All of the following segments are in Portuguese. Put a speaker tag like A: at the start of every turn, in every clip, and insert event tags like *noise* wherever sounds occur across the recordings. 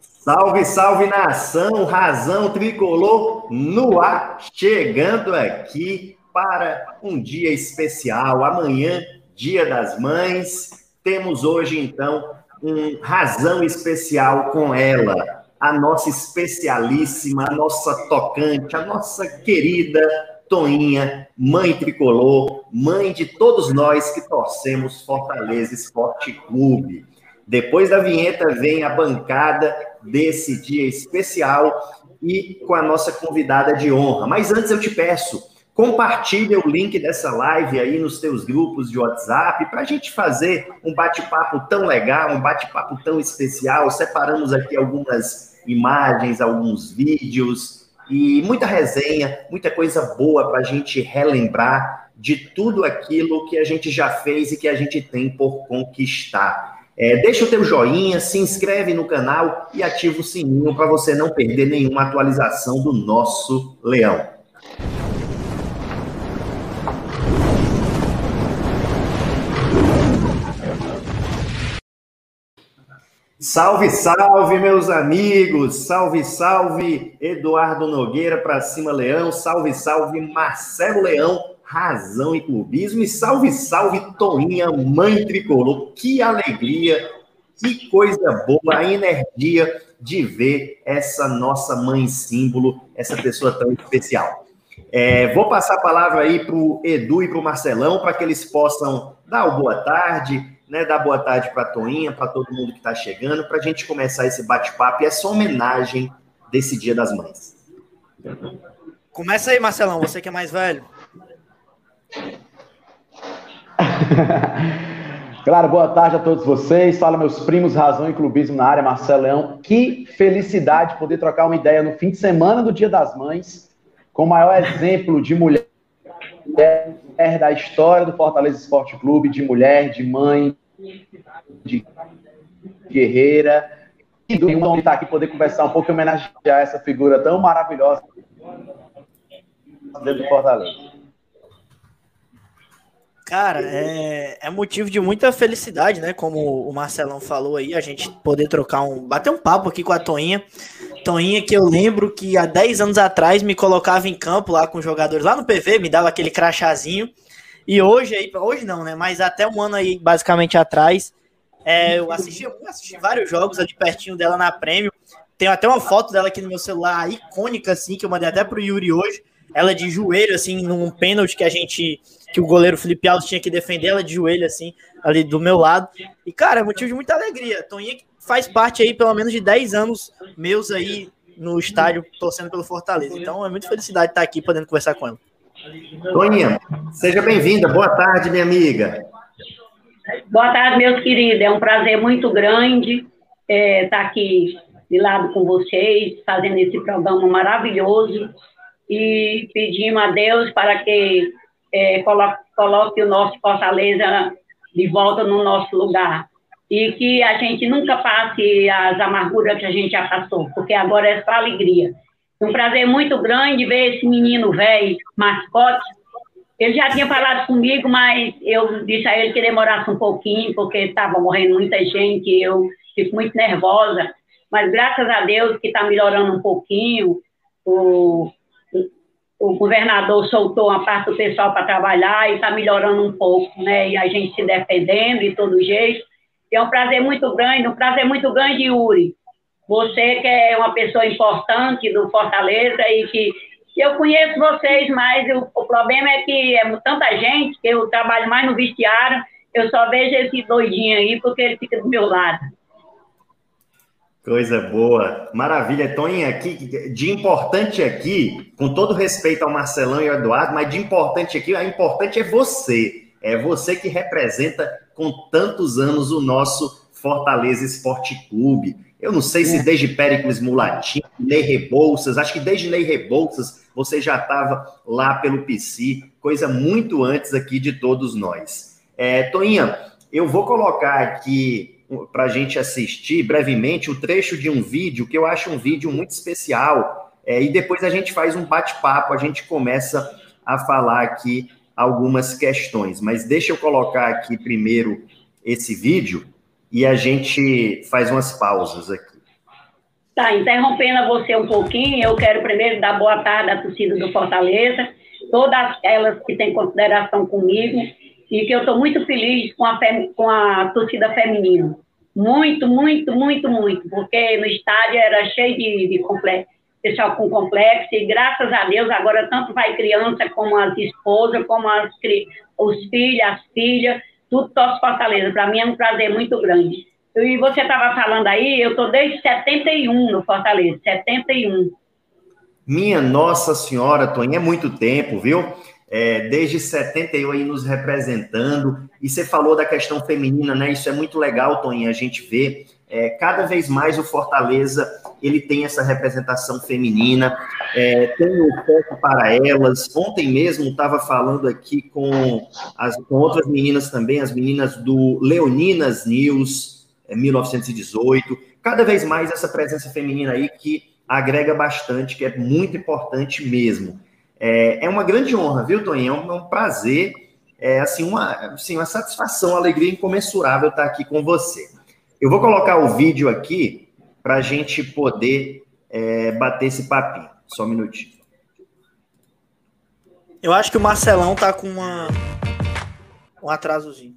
A: Salve, salve nação, razão tricolor no ar, chegando aqui para um dia especial. Amanhã, Dia das Mães, temos hoje então um razão especial com ela, a nossa especialíssima, a nossa tocante, a nossa querida Toinha, mãe tricolor, mãe de todos nós que torcemos Fortaleza Esporte Clube. Depois da vinheta vem a bancada desse dia especial e com a nossa convidada de honra. Mas antes eu te peço, compartilhe o link dessa live aí nos teus grupos de WhatsApp para a gente fazer um bate-papo tão legal, um bate-papo tão especial. Separamos aqui algumas imagens, alguns vídeos, e muita resenha, muita coisa boa para a gente relembrar de tudo aquilo que a gente já fez e que a gente tem por conquistar. É, deixa o teu joinha, se inscreve no canal e ativa o sininho para você não perder nenhuma atualização do nosso leão. Salve, salve, meus amigos! Salve, salve, Eduardo Nogueira para cima, Leão! Salve, salve, Marcelo Leão, razão e clubismo! E salve, salve, Toinha, mãe tricolor! Que alegria, que coisa boa, a energia de ver essa nossa mãe símbolo, essa pessoa tão especial. É, vou passar a palavra aí para o Edu e para o Marcelão, para que eles possam dar o boa tarde, né, dar boa tarde para a Toinha, para todo mundo que está chegando, para a gente começar esse bate-papo e essa homenagem desse Dia das Mães.
B: Começa aí, Marcelão, você que é mais velho. *laughs*
C: Claro, boa tarde a todos vocês. Fala meus primos, razão e clubismo na área, Marcelo Leão. Que felicidade poder trocar uma ideia no fim de semana do Dia das Mães, com o maior exemplo de mulher da história do Fortaleza Esporte Clube, de mulher, de mãe, de guerreira. E do mundo estar aqui poder conversar um pouco e homenagear essa figura tão maravilhosa dentro do Fortaleza.
B: Cara, é, é, motivo de muita felicidade, né? Como o Marcelão falou aí, a gente poder trocar um. bater um papo aqui com a Toinha. Toinha, que eu lembro que há 10 anos atrás me colocava em campo lá com jogadores lá no PV, me dava aquele crachazinho. E hoje aí, hoje não, né? Mas até um ano aí, basicamente atrás, é, eu assisti, assisti vários jogos ali pertinho dela na Prêmio. Tenho até uma foto dela aqui no meu celular, icônica, assim, que eu mandei até pro Yuri hoje. Ela de joelho, assim, num pênalti que a gente. Que o goleiro Felipe Alves tinha que defender, ela de joelho, assim, ali do meu lado. E, cara, é motivo de muita alegria. Toninha faz parte aí, pelo menos, de 10 anos meus aí no estádio, torcendo pelo Fortaleza. Então, é muita felicidade estar aqui podendo conversar com ela.
A: Toninha, seja bem-vinda. Boa tarde, minha amiga.
D: Boa tarde, meus queridos. É um prazer muito grande é, estar aqui de lado com vocês, fazendo esse programa maravilhoso e pedimos a Deus para que é, coloque, o nosso Fortaleza de volta no nosso lugar e que a gente nunca passe as amarguras que a gente já passou, porque agora é só alegria. Um prazer muito grande ver esse menino velho, mascote. Ele já tinha falado comigo, mas eu disse a ele que demorasse um pouquinho, porque estava morrendo muita gente, eu fico muito nervosa. Mas graças a Deus que está melhorando um pouquinho. O, o governador soltou uma parte do pessoal para trabalhar e está melhorando um pouco, né? E a gente se defendendo de todo jeito. E é um prazer muito grande, um prazer muito grande, Yuri, você que é uma pessoa importante do Fortaleza e que eu conheço vocês, mas o, o problema é que é tanta gente que eu trabalho mais no vestiário, eu só vejo esse doidinho aí porque ele fica do meu lado.
A: Coisa boa, maravilha. Toninha, aqui, de importante aqui, com todo respeito ao Marcelão e ao Eduardo, mas de importante aqui, a importante é você. É você que representa com tantos anos o nosso Fortaleza Esporte Clube. Eu não sei se é. desde Péricles Mulatinho, Ney Rebouças, acho que desde Ney Rebouças você já estava lá pelo PC, coisa muito antes aqui de todos nós. É, Toinha, eu vou colocar aqui para a gente assistir brevemente o trecho de um vídeo que eu acho um vídeo muito especial. É, e depois a gente faz um bate-papo, a gente começa a falar aqui algumas questões. Mas deixa eu colocar aqui primeiro esse vídeo e a gente faz umas pausas aqui.
D: Tá, interrompendo você um pouquinho, eu quero primeiro dar boa tarde à torcida do Fortaleza, todas elas que têm consideração comigo, e que eu estou muito feliz com a, com a torcida feminina. Muito, muito, muito, muito, porque no estádio era cheio de, de complexo, pessoal com complexo, e graças a Deus agora tanto vai criança como as esposas, como as, os filhos, as filhas, tudo torce Fortaleza. Para mim é um prazer muito grande. E você estava falando aí, eu estou desde 71 no Fortaleza, 71.
A: Minha Nossa Senhora, Toninho, é muito tempo, viu? É, desde 71 aí nos representando. E você falou da questão feminina, né? Isso é muito legal, Toninho, a gente vê. É, cada vez mais o Fortaleza ele tem essa representação feminina, é, tem um foco para elas. Ontem mesmo estava falando aqui com, as, com outras meninas também, as meninas do Leoninas News, 1918. É, Cada vez mais essa presença feminina aí que agrega bastante, que é muito importante mesmo. É, é uma grande honra, viu, Toninho? É um, é um prazer, é assim uma, assim, uma satisfação, uma alegria incomensurável estar aqui com você. Eu vou colocar o vídeo aqui para a gente poder é, bater esse papinho. Só um minutinho.
B: Eu acho que o Marcelão tá com uma, um atrasozinho.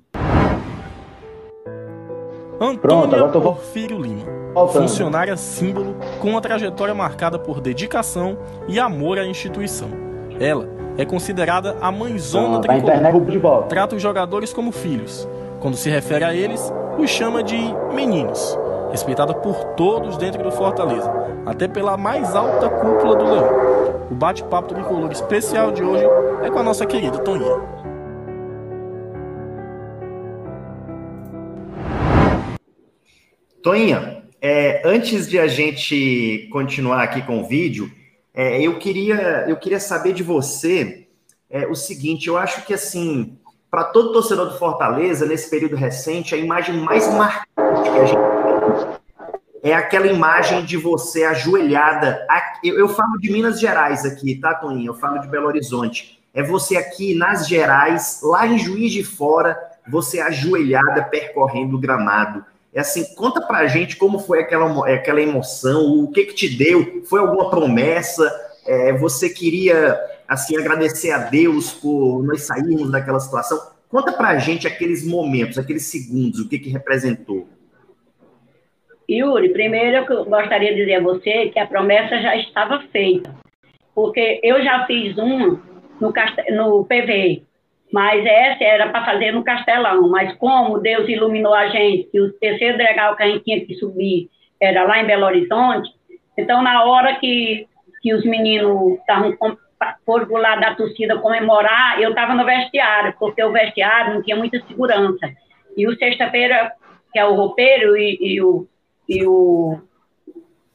E: Antônia Pronto, Porfírio Lima, Voltando. funcionária símbolo com uma trajetória marcada por dedicação e amor à instituição. Ela é considerada a mãezona ah, tricolor. Trata os jogadores como filhos. Quando se refere a eles, os chama de meninos. Respeitada por todos dentro do Fortaleza, até pela mais alta cúpula do Leão. O bate-papo tricolor especial de hoje é com a nossa querida Toninha.
A: Toinha, é, antes de a gente continuar aqui com o vídeo, é, eu, queria, eu queria saber de você é, o seguinte: eu acho que, assim, para todo torcedor do Fortaleza, nesse período recente, a imagem mais marcante que a gente tem é aquela imagem de você ajoelhada. Eu, eu falo de Minas Gerais aqui, tá, Toninha? Eu falo de Belo Horizonte. É você aqui nas Gerais, lá em Juiz de Fora, você ajoelhada percorrendo o gramado. É assim, conta pra gente como foi aquela, aquela emoção, o que que te deu, foi alguma promessa, é, você queria, assim, agradecer a Deus por nós sairmos daquela situação. Conta pra gente aqueles momentos, aqueles segundos, o que que representou.
D: Yuri, primeiro eu gostaria de dizer a você que a promessa já estava feita, porque eu já fiz uma no, no PV, mas essa era para fazer no Castelão. Mas como Deus iluminou a gente, que o terceiro degrau que a gente tinha que subir era lá em Belo Horizonte, então na hora que, que os meninos estavam do lado da torcida comemorar, eu estava no vestiário, porque o vestiário não tinha muita segurança. E o sexta-feira, que é o roupeiro e, e o, e o,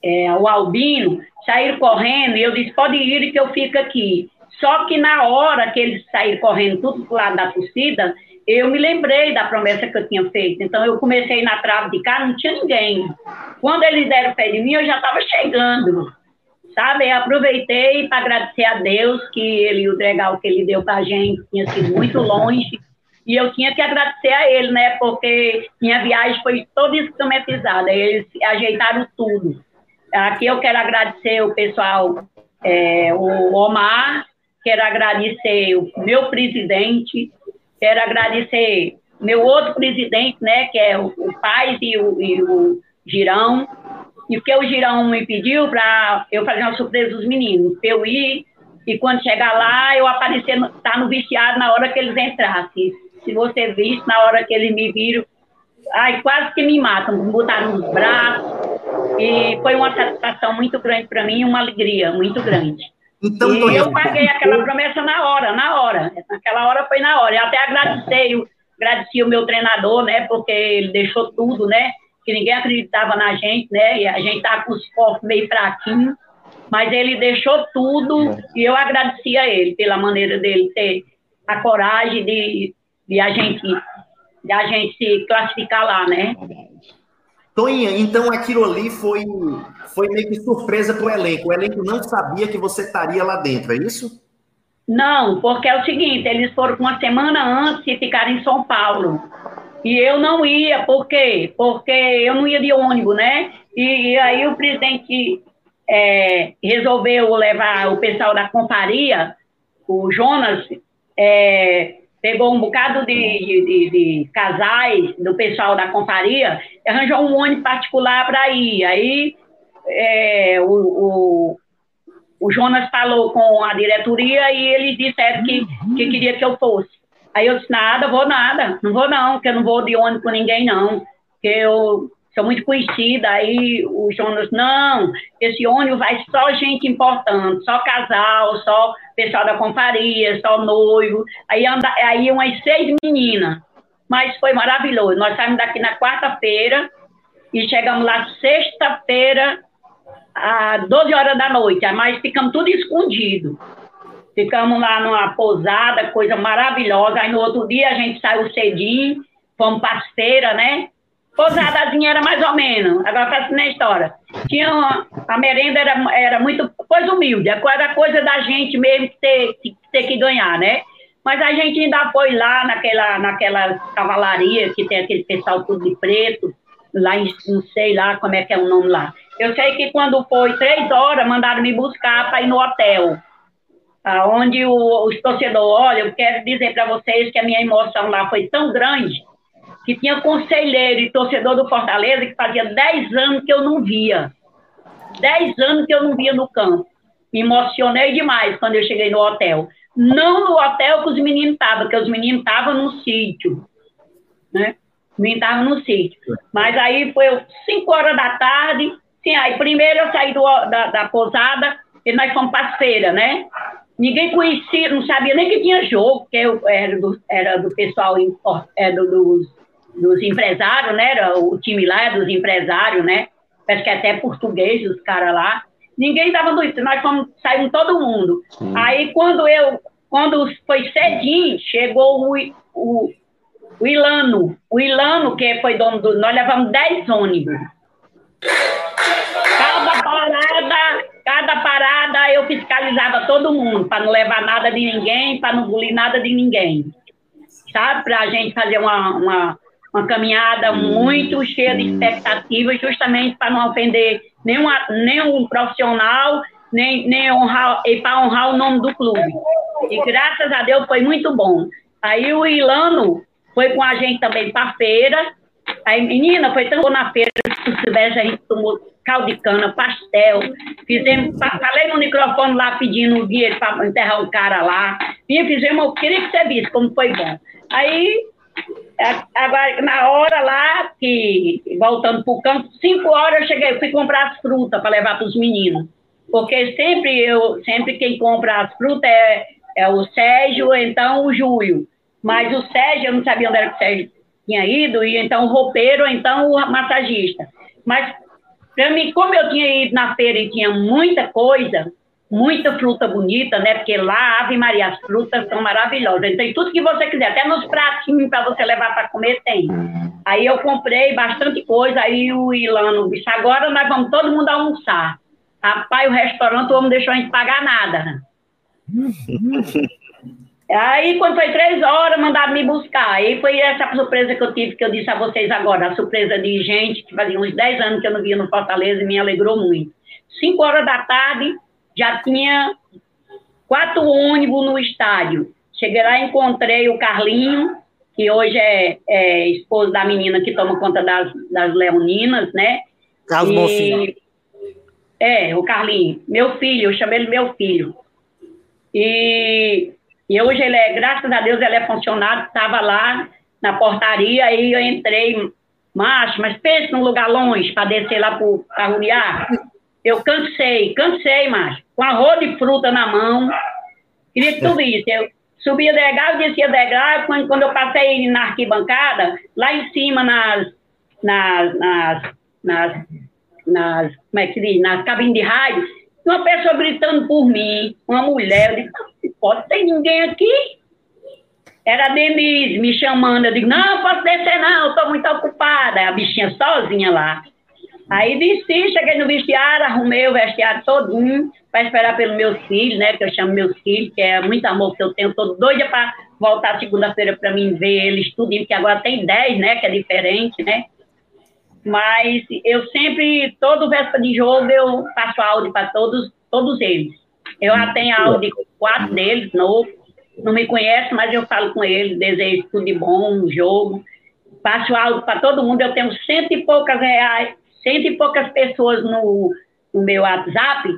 D: é, o Albino, saíram correndo e eu disse, pode ir que eu fico aqui. Só que na hora que eles saíram correndo tudo pro lado da torcida, eu me lembrei da promessa que eu tinha feito. Então eu comecei na trave de cá, não tinha ninguém. Quando eles deram pé de mim, eu já estava chegando. Sabe? Eu aproveitei para agradecer a Deus que ele, o legal que ele deu para a gente tinha sido muito longe. E eu tinha que agradecer a ele, né? Porque minha viagem foi toda esquematizada. Eles ajeitaram tudo. Aqui eu quero agradecer o pessoal, é, o Omar, quero agradecer o meu presidente, quero agradecer meu outro presidente, né, que é o, o Paz e o, e o Girão, e porque o Girão me pediu para eu fazer uma surpresa dos meninos, eu ir e quando chegar lá eu aparecer, tá no vestiário na hora que eles entrassem. Se você visse, na hora que eles me viram, ai, quase que me matam, me botaram nos braços, e foi uma satisfação muito grande para mim, uma alegria muito grande. Então, e eu paguei aquela promessa na hora, na hora. Naquela hora foi na hora. Eu até agradeci, agradeci o meu treinador, né? Porque ele deixou tudo, né? Que ninguém acreditava na gente, né? E a gente tava com os corpos meio fraquinhos. Mas ele deixou tudo e eu agradeci a ele pela maneira dele ter a coragem de, de a gente de a gente se classificar lá, né?
A: Toninha, então aquilo ali foi, foi meio que surpresa para o elenco. O elenco não sabia que você estaria lá dentro, é isso?
D: Não, porque é o seguinte, eles foram uma semana antes e ficaram em São Paulo. E eu não ia, por quê? Porque eu não ia de ônibus, né? E, e aí o presidente é, resolveu levar o pessoal da companhia, o Jonas, é, pegou um bocado de, de, de, casais do pessoal da companhia, arranjou um ônibus particular para ir. Aí é, o, o, o, Jonas falou com a diretoria e eles disseram que, que queria que eu fosse. Aí eu disse, nada, vou nada, não vou não, porque eu não vou de ônibus com ninguém não, porque eu sou muito conhecida, aí o Jonas, não, esse ônibus vai só gente importante, só casal, só pessoal da companhia, só noivo, aí, anda, aí umas seis meninas, mas foi maravilhoso, nós saímos daqui na quarta-feira e chegamos lá sexta-feira às 12 horas da noite, mas ficamos tudo escondido. Ficamos lá numa pousada, coisa maravilhosa. Aí no outro dia a gente saiu cedinho, fomos para feira, né? Pousadazinha era mais ou menos. Agora faço na história. Tinha uma, a merenda era, era muito coisa humilde, era coisa da gente mesmo ter, ter que ganhar, né? Mas a gente ainda foi lá naquela, naquela cavalaria que tem aquele pessoal tudo de preto, lá em, não sei lá como é que é o nome lá. Eu sei que quando foi três horas, mandaram me buscar para ir no hotel onde os torcedores, olha, eu quero dizer para vocês que a minha emoção lá foi tão grande que tinha conselheiro e torcedor do Fortaleza que fazia 10 anos que eu não via. 10 anos que eu não via no campo. Me emocionei demais quando eu cheguei no hotel. Não no hotel que os meninos estavam, porque os meninos estavam no sítio. Né? Os meninos estavam no sítio. Mas aí foi 5 horas da tarde. Sim, aí primeiro eu saí do, da, da pousada e nós fomos para feira, né? Ninguém conhecia, não sabia nem que tinha jogo, porque eu era do, era do pessoal, era é, dos, dos empresários, né? Era o time lá é dos empresários, né? Parece que até português, os caras lá. Ninguém estava doido, nós fomos, saímos todo mundo. Aí quando eu, quando foi cedinho, chegou o, o, o Ilano. O Ilano, que foi dono do. Nós levamos 10 ônibus. Cada parada Cada parada eu fiscalizava todo mundo, para não levar nada de ninguém, para não bulir nada de ninguém. Sabe? Para a gente fazer uma, uma, uma caminhada muito cheia de expectativas, justamente para não ofender nenhuma, nenhum profissional, nem, nem honrar, e para honrar o nome do clube. E graças a Deus foi muito bom. Aí o Ilano foi com a gente também para a feira. Aí, menina, foi tão bom na feira, se tivesse, a gente tomou caldo de cana, pastel. Fizemos, falei no microfone lá pedindo dinheiro para enterrar o cara lá. E fizemos, eu queria que você visse como foi bom. Aí, agora, na hora lá, que voltando para o campo, cinco horas eu cheguei, fui comprar as frutas para levar para os meninos. Porque sempre eu, sempre quem compra as frutas é, é o Sérgio, então o Júlio. Mas o Sérgio, eu não sabia onde era que o Sérgio tinha ido, e então o roupeiro, então o massagista. Mas para mim, como eu tinha ido na feira e tinha muita coisa, muita fruta bonita, né? Porque lá, Ave Maria, as frutas são maravilhosas. Então, tudo que você quiser, até nos pratinhos para você levar para comer, tem. Aí eu comprei bastante coisa, aí o Ilano disse, agora nós vamos todo mundo almoçar. Rapaz, o restaurante, o homem deixou a gente pagar nada. *laughs* Aí, quando foi três horas, mandaram me buscar. Aí foi essa surpresa que eu tive, que eu disse a vocês agora. A surpresa de gente que fazia uns dez anos que eu não via no Fortaleza e me alegrou muito. Cinco horas da tarde, já tinha quatro ônibus no estádio. Cheguei lá e encontrei o Carlinho, que hoje é, é, esposo da menina que toma conta das, das leoninas, né?
B: Carlos e,
D: É, o Carlinho. Meu filho, eu chamei ele meu filho. E e hoje ele é, graças a Deus, ele é funcionário, estava lá na portaria, aí eu entrei, macho, mas pense num lugar longe para descer lá para Ruriá. Eu cansei, cansei, macho, com arroz de fruta na mão. Queria que tu visse. Eu subia degrau, descia degrau, quando, quando eu passei na arquibancada, lá em cima nas, nas, nas, nas, nas como é que diz, nas cabines de rádio, uma pessoa gritando por mim, uma mulher, eu disse, pode ter ninguém aqui. Era a Denise me chamando, eu digo, não, posso descer não, estou muito ocupada. A bichinha sozinha lá. Aí desci, cheguei no vestiário, arrumei o vestiário todinho para esperar pelos meus filhos, né? Que eu chamo meus filhos, que é muito amor que eu tenho, estou doida para voltar segunda-feira para mim ver eles tudo, porque agora tem 10, né? Que é diferente, né? Mas eu sempre, todo véspera de jogo, eu passo áudio para todos, todos eles. Eu já tenho áudio de quatro deles, novo. Não me conhece, mas eu falo com eles, desejo tudo de bom no jogo. Passo áudio para todo mundo. Eu tenho cento e poucas reais, cento e poucas pessoas no, no meu WhatsApp.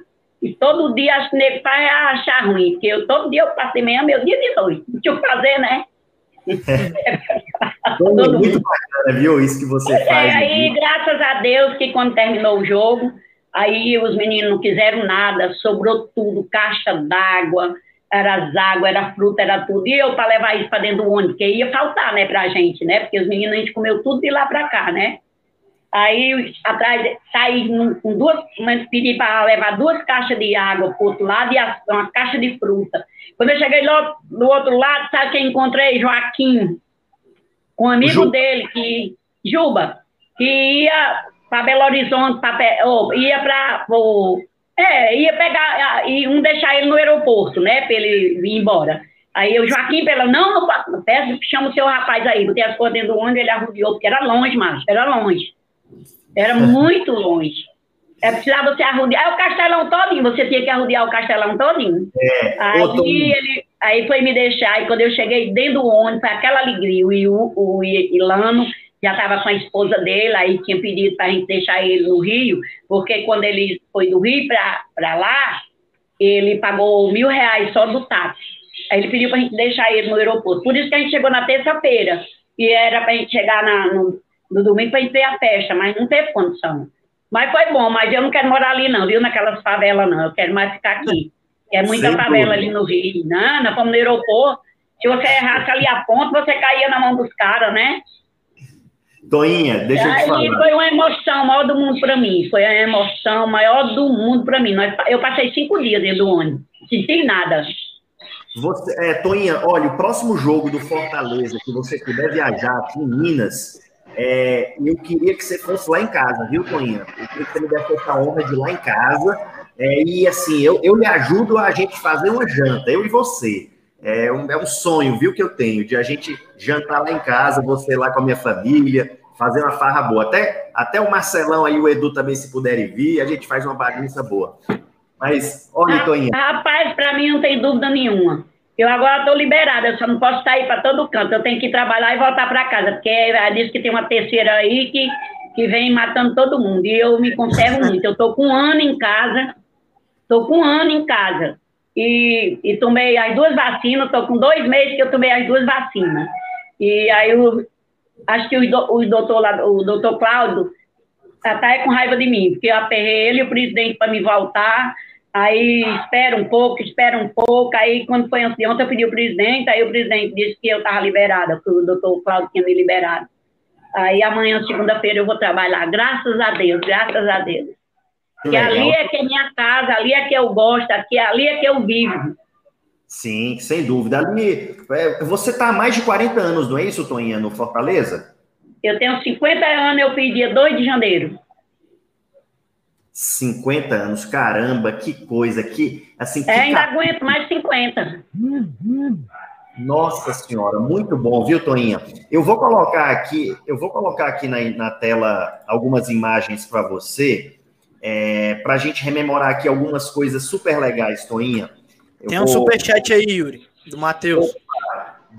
D: E todo dia acho que nego vai achar ruim, porque eu, todo dia eu de manhã, meu dia de noite. Não tinha o que fazer, né? *laughs*
A: Todo muito bacana, viu? Isso que você é, faz.
D: aí, graças a Deus, que quando terminou o jogo, aí os meninos não quiseram nada, sobrou tudo, caixa d'água, era as águas, era fruta, era tudo. E eu para levar isso para dentro do ônibus, porque ia faltar, né, pra gente, né? Porque os meninos a gente comeu tudo de lá para cá, né? Aí atrás saí com duas, pedi para levar duas caixas de água para o outro lado e uma caixa de fruta. Quando eu cheguei lá do outro lado, sabe quem encontrei? Joaquim, um amigo Ju... dele, que, Juba, que ia para Belo Horizonte, pra, oh, ia para. É, ia pegar e um deixar ele no aeroporto, né? Para ele vir embora. Aí o Joaquim, pela não, não peço, chama o seu rapaz aí, botei as coisas dentro do ônibus, ele arrudeou, porque era longe, mas era longe. Era muito longe. É precisava você arrodear o castelão todinho, você tinha que arrodear o castelão todinho. É, aí, ele, aí foi me deixar, e quando eu cheguei dentro do ônibus, foi aquela alegria, o, o Ilano já estava com a esposa dele, aí tinha pedido para a gente deixar ele no Rio, porque quando ele foi do Rio para lá, ele pagou mil reais só do táxi. Aí ele pediu para a gente deixar ele no aeroporto. Por isso que a gente chegou na terça-feira, e era para a gente chegar na, no, no domingo para ver a festa, mas não teve condição. Mas foi bom, mas eu não quero morar ali não, viu, naquelas favelas não, eu quero mais ficar aqui. É muita Sem favela ali no Rio. Não, nós fomos no aeroporto, se você errasse ali a ponta, você caía na mão dos caras, né?
A: Toinha, deixa eu te falar.
D: foi uma emoção maior do mundo para mim. Foi a emoção maior do mundo para mim. Eu passei cinco dias dentro do ônibus, senti nada.
A: Você, é, Toinha, olha, o próximo jogo do Fortaleza, que você puder viajar aqui em Minas, é, eu queria que você fosse lá em casa, viu, Toninha? Eu queria que você me desse essa honra de ir lá em casa. É, e assim, eu, eu lhe ajudo a gente fazer uma janta, eu e você. É um, é um sonho, viu, que eu tenho, de a gente jantar lá em casa, você lá com a minha família, fazer uma farra boa. Até, até o Marcelão aí, o Edu também, se puderem vir, a gente faz uma bagunça boa. Mas, olha, Toninha.
D: Rapaz, para mim não tem dúvida nenhuma. Eu agora estou liberada, eu só não posso sair para todo canto. Eu tenho que trabalhar e voltar para casa, porque ela disse que tem uma terceira aí que, que vem matando todo mundo. E eu me conservo muito. *laughs* Eu estou com um ano em casa, estou com um ano em casa. E, e tomei as duas vacinas, estou com dois meses que eu tomei as duas vacinas. E aí eu, acho que o, o doutor lá, o doutor Cláudio está com raiva de mim, porque eu aperrei ele e o presidente para me voltar. Aí espera um pouco, espera um pouco. Aí, quando foi ontem, eu pedi o presidente, aí o presidente disse que eu estava liberada, que o doutor Cláudio tinha me liberado. Aí amanhã, segunda-feira, eu vou trabalhar, graças a Deus, graças a Deus. Que ali é que é minha casa, ali é que eu gosto, aqui, ali é que eu vivo.
A: Sim, sem dúvida. Ali, é, você está há mais de 40 anos, não é isso, Toninha, no Fortaleza?
D: Eu tenho 50 anos, eu fiz dia 2 de janeiro.
A: 50 anos, caramba, que coisa, que assim. Que
D: é, ainda aguento mais 50.
A: Nossa senhora, muito bom, viu, Toinha? Eu vou colocar aqui, eu vou colocar aqui na, na tela algumas imagens para você, é, para a gente rememorar aqui algumas coisas super legais, Toinha.
B: Eu Tem um vou... superchat aí, Yuri, do Matheus.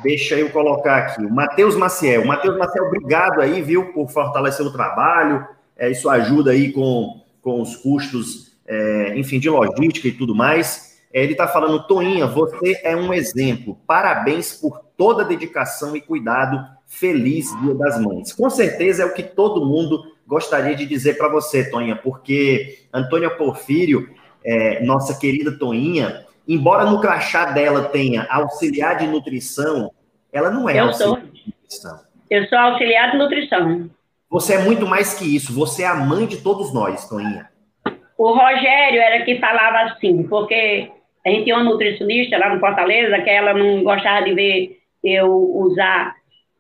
A: Deixa eu colocar aqui. O Matheus Maciel. Matheus Maciel, obrigado aí, viu, por fortalecer o trabalho. É, isso ajuda aí com com os custos, é, enfim, de logística e tudo mais. É, ele está falando, Toinha, você é um exemplo. Parabéns por toda a dedicação e cuidado. Feliz Dia das Mães. Com certeza é o que todo mundo gostaria de dizer para você, Toinha, porque Antônia Porfírio, é, nossa querida Toinha, embora no crachá dela tenha auxiliar de nutrição, ela não é
D: Eu auxiliar sou. de nutrição. Eu sou auxiliar de nutrição.
A: Você é muito mais que isso. Você é a mãe de todos nós, Toninha.
D: O Rogério era que falava assim, porque a gente tinha uma nutricionista lá no Fortaleza que ela não gostava de ver eu usar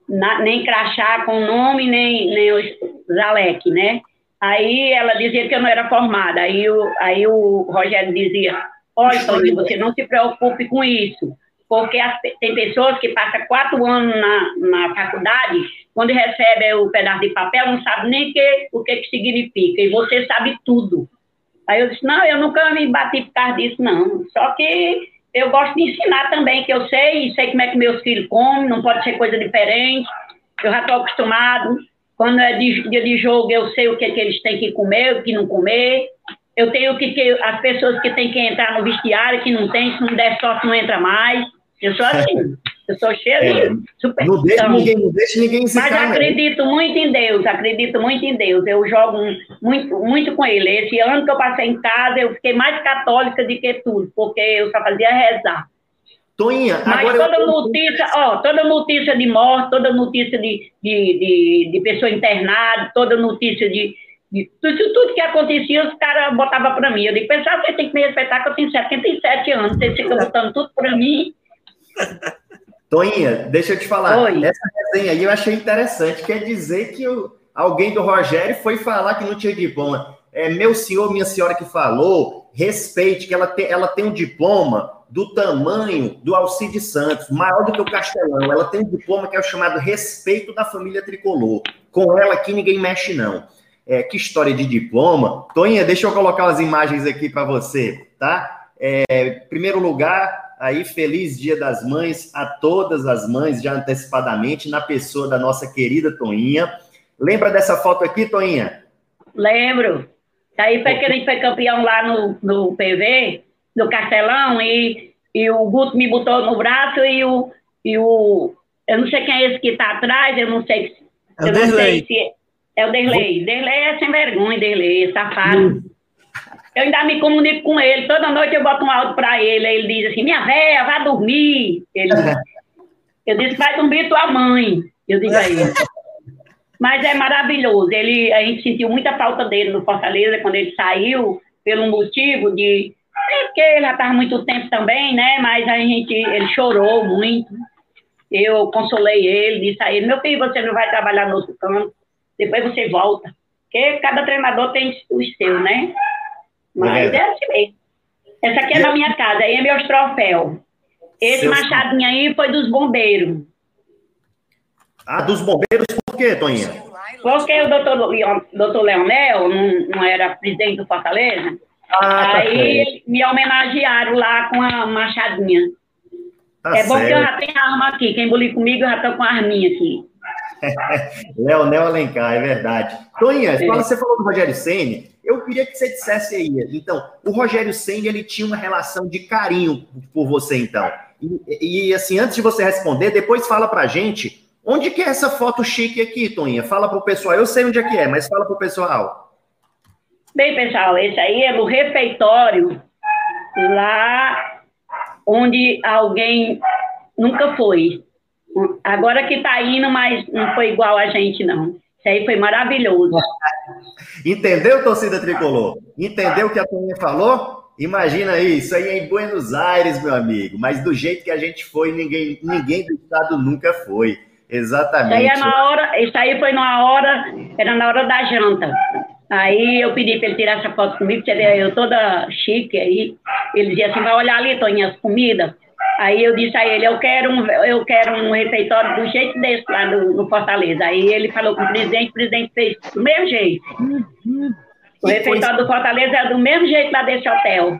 D: na, nem crachá com nome, nem, nem o Zalec, né? Aí ela dizia que eu não era formada. Aí o, aí o Rogério dizia: Olha, Toninho, você não se preocupe com isso, porque as, tem pessoas que passam quatro anos na, na faculdade, quando recebe o pedaço de papel, não sabe nem que, o que, que significa, e você sabe tudo. Aí eu disse, não, eu nunca me bati por causa disso, não. Só que eu gosto de ensinar também, que eu sei, e sei como é que meus filhos comem, não pode ser coisa diferente. Eu já estou acostumado. Quando é dia de, de jogo, eu sei o que, que eles têm que comer, o que não comer. Eu tenho que, que as pessoas que têm que entrar no vestiário, que não tem, se não der sorte, não entra mais. Eu sou *laughs* assim. Eu sou cheia é, de
A: superstição. Não deixa ninguém, não deixa ninguém se
D: Mas acredito muito em Deus, acredito muito em Deus. Eu jogo muito, muito com ele. Esse ano que eu passei em casa, eu fiquei mais católica do que tudo, porque eu só fazia rezar.
A: Toinha,
D: Mas toda eu... notícia, ó, toda notícia de morte, toda notícia de, de, de, de pessoa internada, toda notícia de, de tudo, tudo que acontecia, os caras botavam para mim. Eu digo, pessoal, você tem que me respeitar, que eu tenho 77 anos, vocês ficam botando tudo para mim. *laughs*
A: Toinha, deixa eu te falar. Oi. Essa resenha aí eu achei interessante. Quer dizer que eu, alguém do Rogério foi falar que não tinha diploma. É meu senhor, minha senhora que falou, respeite, que ela tem, ela tem um diploma do tamanho do Alcide Santos, maior do que o Castelão. Ela tem um diploma que é o chamado Respeito da Família Tricolor. Com ela aqui ninguém mexe, não. É, que história de diploma. Toinha, deixa eu colocar as imagens aqui para você, tá? É, primeiro lugar, aí feliz Dia das Mães a todas as mães, já antecipadamente, na pessoa da nossa querida Toinha. Lembra dessa foto aqui, Toinha?
D: Lembro. Aí foi que a gente foi campeão lá no, no PV, no Castelão, e, e o Guto me botou no braço e o, e o. Eu não sei quem é esse que está atrás, eu não sei.
B: É o Derlei.
D: Se, é o Derlei. Derlei é sem vergonha, Derlei, é safado. Hum. Eu ainda me comunico com ele. Toda noite eu boto um áudio para ele. Aí ele diz assim: Minha véia, vá dormir. Ele, *laughs* eu disse: Vai dormir tua mãe. Eu digo a ele. *laughs* Mas é maravilhoso. Ele, a gente sentiu muita falta dele no Fortaleza quando ele saiu, pelo motivo de. Porque ele já estava muito tempo também, né? Mas a gente, ele chorou muito. Eu consolei ele, disse a ele: Meu filho, você não vai trabalhar no outro canto, depois você volta. Porque cada treinador tem os seus, né? Mas é, é assim mesmo. Essa aqui é da minha casa, aí é meus troféus. Esse Seus... machadinho aí foi dos bombeiros.
A: Ah, dos bombeiros por quê, Toninha?
D: Porque o doutor, Leon, doutor Leonel não, não era presidente do Fortaleza. Ah, tá aí me homenagearam lá com a machadinha. Tá é bom que eu já tenho arma aqui. Quem bolir comigo, eu já estou com a arminha aqui. *laughs*
A: Leonel Alencar, é verdade. Toninha, é. você falou do Rogério Senni, eu queria que você dissesse aí. Então, o Rogério Senni, ele tinha uma relação de carinho por você, então. E, e, assim, antes de você responder, depois fala pra gente onde que é essa foto chique aqui, Toninha. Fala pro pessoal. Eu sei onde é que é, mas fala pro pessoal.
D: Bem, pessoal, esse aí é no refeitório, lá onde alguém nunca foi. Agora que tá indo, mas não foi igual a gente, não. Isso aí foi maravilhoso. *laughs*
A: Entendeu, torcida tricolor? Entendeu o que a Toninha falou? Imagina isso aí é em Buenos Aires, meu amigo. Mas do jeito que a gente foi, ninguém, ninguém do estado nunca foi. Exatamente.
D: Isso aí, é na hora, isso aí foi na hora, era na hora da janta. Aí eu pedi para ele tirar essa foto comigo, eu toda chique aí. Ele dizia assim, vai olhar ali, Toninha, as comidas. Aí eu disse a ele, eu quero um, eu quero um refeitório do jeito desse lá no, no Fortaleza. Aí ele falou com o presidente, o presidente fez do mesmo jeito. O refeitório do Fortaleza é do mesmo jeito lá desse hotel.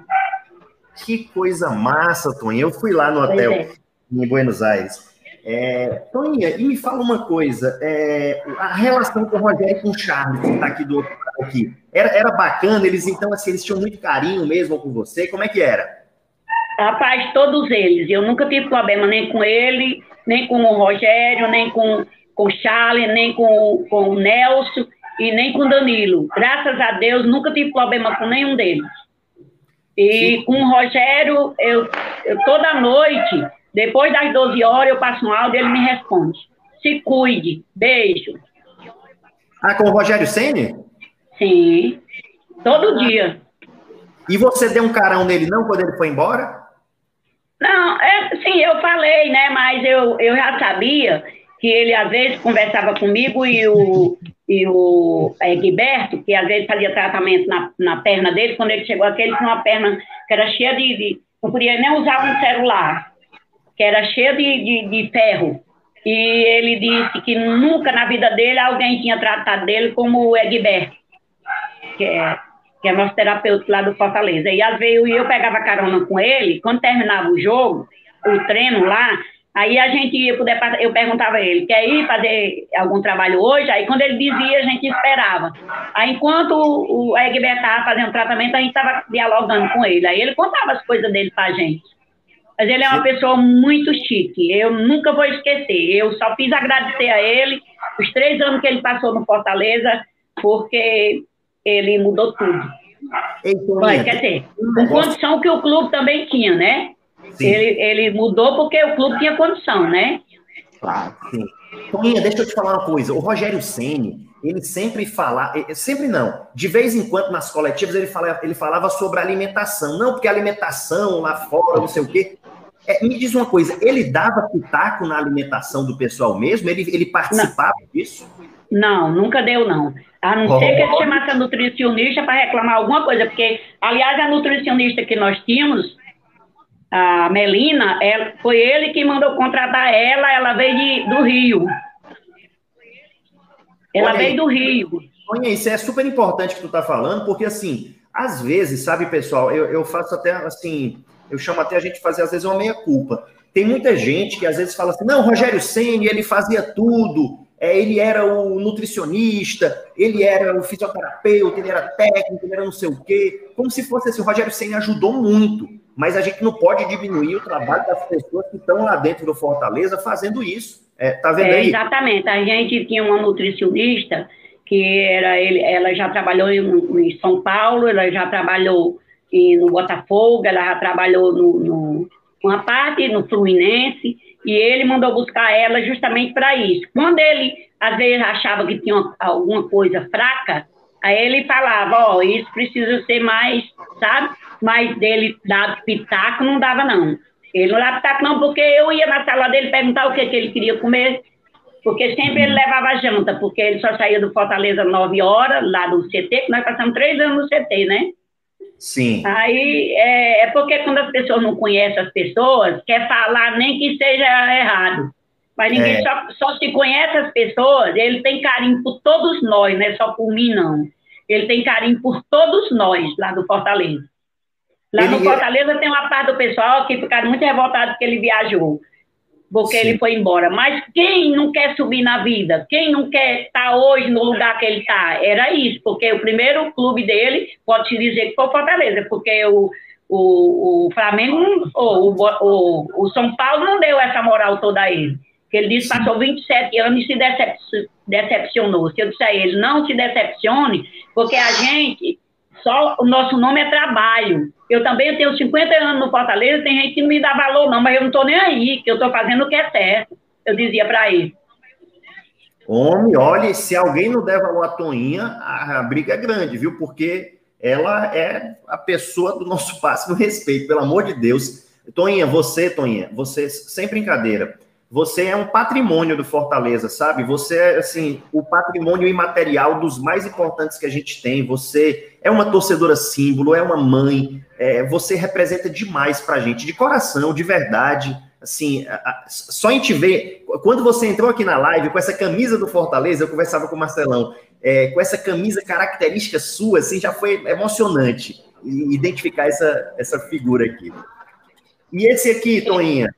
A: Que coisa massa, Toninha. Eu fui lá no hotel é. em Buenos Aires. É, Toninha, e me fala uma coisa, é, a relação com o Rogério e com o Charles, que está aqui do outro lado aqui, era, era bacana? Eles, então, assim, eles tinham muito carinho mesmo com você? Como é que era?
D: Rapaz, todos eles. Eu nunca tive problema nem com ele, nem com o Rogério, nem com, com o Charlie, nem com, com o Nelson e nem com o Danilo. Graças a Deus, nunca tive problema com nenhum deles. E Sim. com o Rogério, eu, eu, toda noite, depois das 12 horas, eu passo um áudio e ele me responde. Se cuide. Beijo.
A: Ah, com o Rogério Senni?
D: Sim. Todo ah. dia.
A: E você deu um carão nele não quando ele foi embora?
D: Não, é, sim, eu falei, né? Mas eu, eu já sabia que ele às vezes conversava comigo e o, e o é, que às vezes fazia tratamento na, na perna dele, quando ele chegou aqui, ele tinha uma perna que era cheia de, de. não podia nem usar um celular. Que era cheia de, de, de ferro. E ele disse que nunca na vida dele alguém tinha tratado dele como o Egberto, que é, que é nosso terapeuta lá do Fortaleza. E às vezes eu pegava carona com ele, quando terminava o jogo, o treino lá, aí a gente ia poder, eu perguntava a ele, quer ir fazer algum trabalho hoje? Aí quando ele dizia, a gente esperava. Aí enquanto o Egberto estava fazendo tratamento, a gente estava dialogando com ele. Aí ele contava as coisas dele para a gente. Mas ele é uma pessoa muito chique. Eu nunca vou esquecer. Eu só fiz agradecer a ele os três anos que ele passou no Fortaleza, porque ele mudou tudo. Então, Mas, quer dizer, com condição que o clube também tinha, né? Ele, ele mudou porque o clube tinha condição, né?
A: Claro, sim. Toninha, deixa eu te falar uma coisa. O Rogério Ceni, ele sempre fala, sempre não, de vez em quando nas coletivas ele, fala, ele falava sobre alimentação. Não, porque alimentação lá fora, não sei o quê. É, me diz uma coisa, ele dava pitaco na alimentação do pessoal mesmo? Ele, ele participava
D: não.
A: disso?
D: Não, nunca deu, não. A não oh. ser que ele chamasse a nutricionista para reclamar alguma coisa, porque, aliás, a nutricionista que nós tínhamos, a Melina, ela, foi ele que mandou contratar ela, ela veio de, do Rio. Ela Olha veio aí. do Rio.
A: Olha, isso é super importante que tu tá falando, porque assim, às vezes, sabe, pessoal, eu, eu faço até assim, eu chamo até a gente fazer, às vezes, uma meia-culpa. Tem muita gente que às vezes fala assim: não, Rogério Senni, ele fazia tudo, é, ele era o nutricionista, ele era o fisioterapeuta, ele era técnico, ele era não sei o quê. Como se fosse assim: o Rogério Senni ajudou muito, mas a gente não pode diminuir o trabalho das pessoas que estão lá dentro do Fortaleza fazendo isso. É, tá vendo é, aí?
D: Exatamente. A gente tinha uma nutricionista que era ele, ela já trabalhou em, em São Paulo, ela já trabalhou e no Botafogo, ela já trabalhou no, no, uma parte no Fluminense, e ele mandou buscar ela justamente para isso. Quando ele, às vezes, achava que tinha alguma coisa fraca, aí ele falava, ó, oh, isso precisa ser mais, sabe? Mas dele dar pitaco não dava, não. Ele não dava pitaco, não, porque eu ia na sala dele perguntar o que, que ele queria comer, porque sempre ele levava janta, porque ele só saía do Fortaleza nove horas, lá do CT, que nós passamos três anos no CT, né?
A: Sim.
D: Aí é, é, porque quando as pessoas não conhecem as pessoas, quer falar nem que seja errado. Mas ninguém é. só, só se conhece as pessoas, ele tem carinho por todos nós, não é só por mim, não. Ele tem carinho por todos nós lá do Fortaleza. Lá ele... no Fortaleza tem uma parte do pessoal que ficaram muito revoltado porque ele viajou porque Sim. ele foi embora. Mas quem não quer subir na vida? Quem não quer estar hoje no lugar que ele está? Era isso, porque o primeiro clube dele, pode se dizer que foi Fortaleza, porque o, o, o Flamengo, ou o, o, o São Paulo não deu essa moral toda a ele. Que ele disse que passou 27 anos e se decep decepcionou. Se eu disser a ele, não se decepcione, porque a gente só o nosso nome é trabalho. Eu também tenho 50 anos no Fortaleza, tem gente que não me dá valor, não, mas eu não estou nem aí, que eu estou fazendo o que é certo. Eu dizia para ele.
A: Homem, olha, se alguém não der valor à Toinha, a, briga é grande, viu? Porque ela é a pessoa do nosso *laughs* máximo respeito, pelo amor de Deus. Toinha, você, Toinha, você, sem brincadeira, você é um patrimônio do Fortaleza, sabe? Você é, assim, o patrimônio imaterial dos mais importantes que a gente tem. Você é uma torcedora símbolo, é uma mãe, é, você representa demais pra gente, de coração, de verdade. Assim, só em te ver. Quando você entrou aqui na live com essa camisa do Fortaleza, eu conversava com o Marcelão, é, com essa camisa característica sua, assim, já foi emocionante identificar essa, essa figura aqui. E esse aqui, Toinha?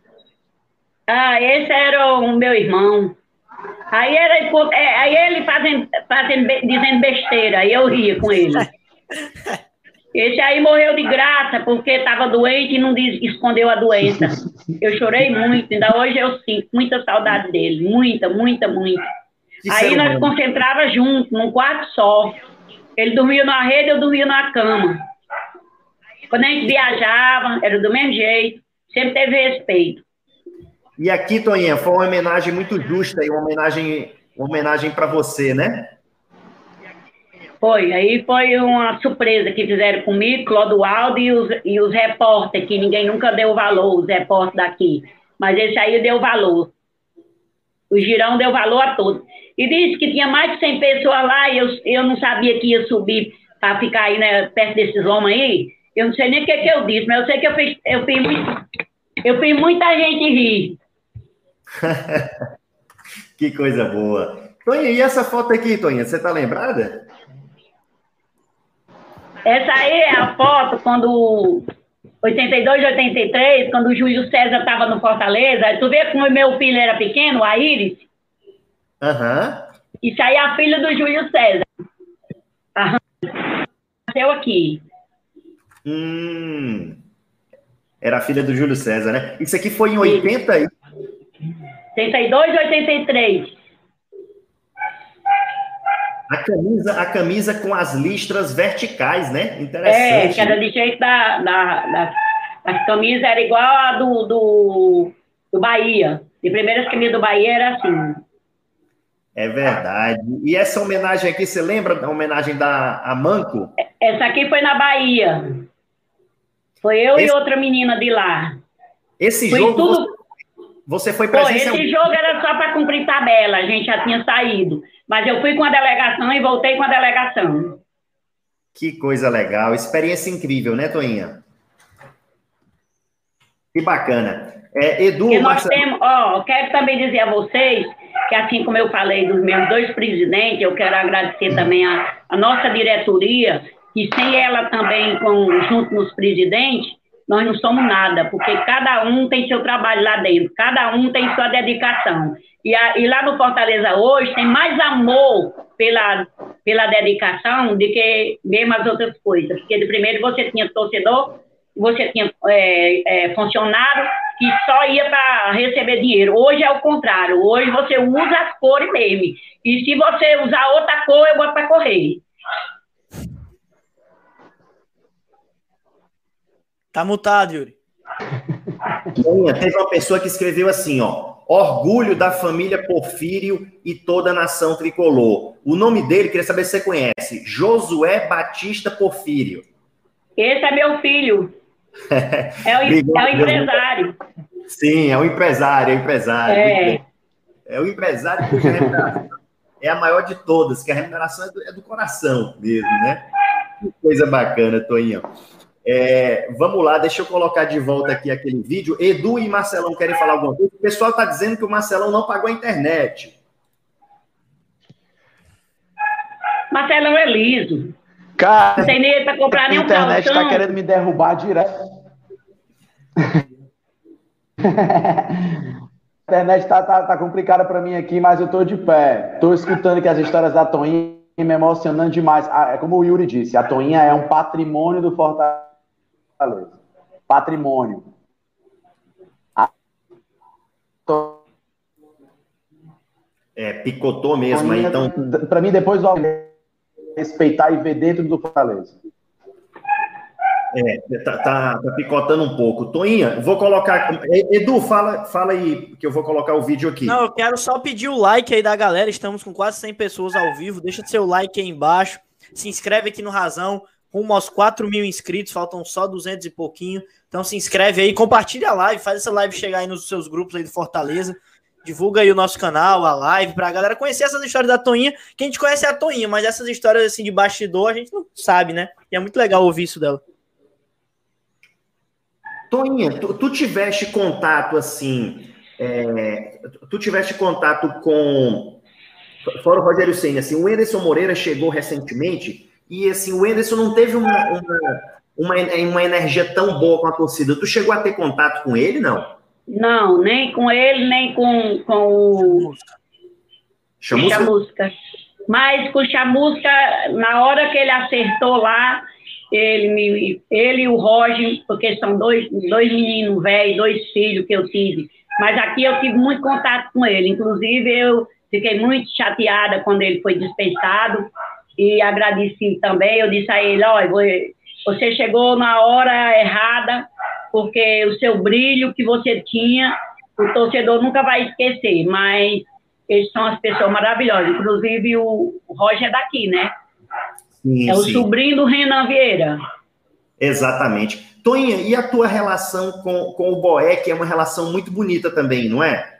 D: Ah, esse era o meu irmão. Aí, era, é, aí ele fazendo, fazendo, dizendo besteira, aí eu ria com ele. *laughs* Esse aí morreu de graça porque estava doente e não escondeu a doença. Eu chorei muito, ainda hoje eu sinto muita saudade dele, muita, muita, muita. aí nós concentrava junto, num quarto só. Ele dormia na rede, eu dormia na cama. Quando a gente viajava, era do mesmo jeito, sempre teve respeito.
A: E aqui, Toninha, foi uma homenagem muito justa e uma homenagem, uma homenagem para você, né?
D: Foi, aí foi uma surpresa que fizeram comigo, Clodoaldo e os, e os repórteres, que ninguém nunca deu valor, os repórteres daqui. Mas esse aí deu valor. O Girão deu valor a todos. E disse que tinha mais de 100 pessoas lá e eu, eu não sabia que ia subir para ficar aí né, perto desses homens aí. Eu não sei nem o que, que eu disse, mas eu sei que eu fiz, eu fiz muito, Eu fiz muita gente rir. *laughs*
A: que coisa boa. Toninha, e essa foto aqui, Toninha, você tá lembrada?
D: Essa aí é a foto quando 82, 83, quando o Júlio César estava no Fortaleza. Tu vê como meu filho era pequeno, a Iris?
A: Aham. Uhum.
D: Isso aí é a filha do Júlio César. Nasceu aqui.
A: Hum. Era a filha do Júlio César, né? Isso aqui foi em 80 e...
D: 82 e 83.
A: A camisa, a camisa com as listras verticais, né?
D: Interessante. É, que era de jeito da, da, da, a camisa era igual a do, do, do Bahia. De primeiras camisas do Bahia era assim.
A: É verdade. E essa homenagem aqui, você lembra da homenagem da a Manco?
D: Essa aqui foi na Bahia. Foi eu esse... e outra menina de lá.
A: Esse foi jogo tudo... você, foi presente?
D: Esse jogo era só para cumprir tabela, a gente já tinha saído. Mas eu fui com a delegação e voltei com a delegação.
A: Que coisa legal, experiência incrível, né, Toinha? Que bacana. É, Edu,
D: nós Marcelo... temos, ó, quero também dizer a vocês que assim como eu falei dos meus dois presidentes, eu quero agradecer também a, a nossa diretoria, que sem ela também com, junto nos presidentes, nós não somos nada, porque cada um tem seu trabalho lá dentro, cada um tem sua dedicação. E, a, e lá no Fortaleza hoje tem mais amor pela, pela dedicação do que mesmo as outras coisas. Porque de primeiro você tinha torcedor, você tinha é, é, funcionário que só ia para receber dinheiro. Hoje é o contrário. Hoje você usa as cores mesmo. E se você usar outra cor, eu vou para correr.
B: Tá mutado, Yuri.
A: Teve uma pessoa que escreveu assim, ó. Orgulho da família Porfírio e toda a nação tricolor. O nome dele, queria saber se você conhece. Josué Batista Porfírio.
D: Esse é meu filho. *laughs* É o, é o empresário.
A: Sim, é o empresário, é o empresário. É, é o empresário cuja remuneração é a maior de todas, que a remuneração é do, é do coração mesmo, né? Que coisa bacana, Toinho. É, vamos lá, deixa eu colocar de volta aqui aquele vídeo. Edu e Marcelão querem falar alguma coisa? O pessoal está dizendo que o Marcelão não pagou a internet.
D: Marcelão é liso.
C: Cara, não tem nem para comprar nenhum A internet está querendo me derrubar direto. *laughs* a internet está tá, tá complicada para mim aqui, mas eu estou de pé. Estou escutando que as histórias da Toinha me emocionando demais. Ah, é como o Yuri disse, a Toinha é um patrimônio do Fortaleza. Patrimônio.
A: É, picotou mesmo, Toinha, então.
C: Para mim, depois do respeitar e ver dentro do Fortaleza.
A: É, tá, tá, tá, picotando um pouco. Toinha, vou colocar. Edu, fala, fala aí, que eu vou colocar o vídeo aqui.
B: Não, eu quero só pedir o like aí da galera. Estamos com quase 100 pessoas ao vivo. Deixa seu like aí embaixo. Se inscreve aqui no Razão. Rumo aos 4 mil inscritos, faltam só 200 e pouquinho. Então se inscreve aí, compartilha a live, faz essa live chegar aí nos seus grupos aí do Fortaleza. Divulga aí o nosso canal, a live, pra galera conhecer essas histórias da Toinha, que a gente conhece a Toinha, mas essas histórias assim de bastidor a gente não sabe, né? E é muito legal ouvir isso dela.
A: Toinha, tu, tu tiveste contato assim, é, tu tiveste contato com, fora o Rogério Senna, assim, o Anderson Moreira chegou recentemente e assim, o Anderson não teve uma, uma, uma, uma energia tão boa com a torcida. Tu chegou a ter contato com ele, não?
D: Não, nem com ele, nem com, com o
A: Chamusca.
D: Chamusca. Mas com o Chamusca, na hora que ele acertou lá, ele, me, ele e o Roger, porque são dois, dois meninos velhos, dois filhos que eu tive. Mas aqui eu tive muito contato com ele. Inclusive, eu fiquei muito chateada quando ele foi dispensado e agradeci também. Eu disse a ele: olha, você chegou na hora errada, porque o seu brilho que você tinha, o torcedor nunca vai esquecer. Mas eles são as pessoas maravilhosas. Inclusive, o Roger é daqui, né? Sim, é o sim. sobrinho do Renan Vieira.
A: Exatamente. Toinha, e a tua relação com, com o Boé, que é uma relação muito bonita também, não é?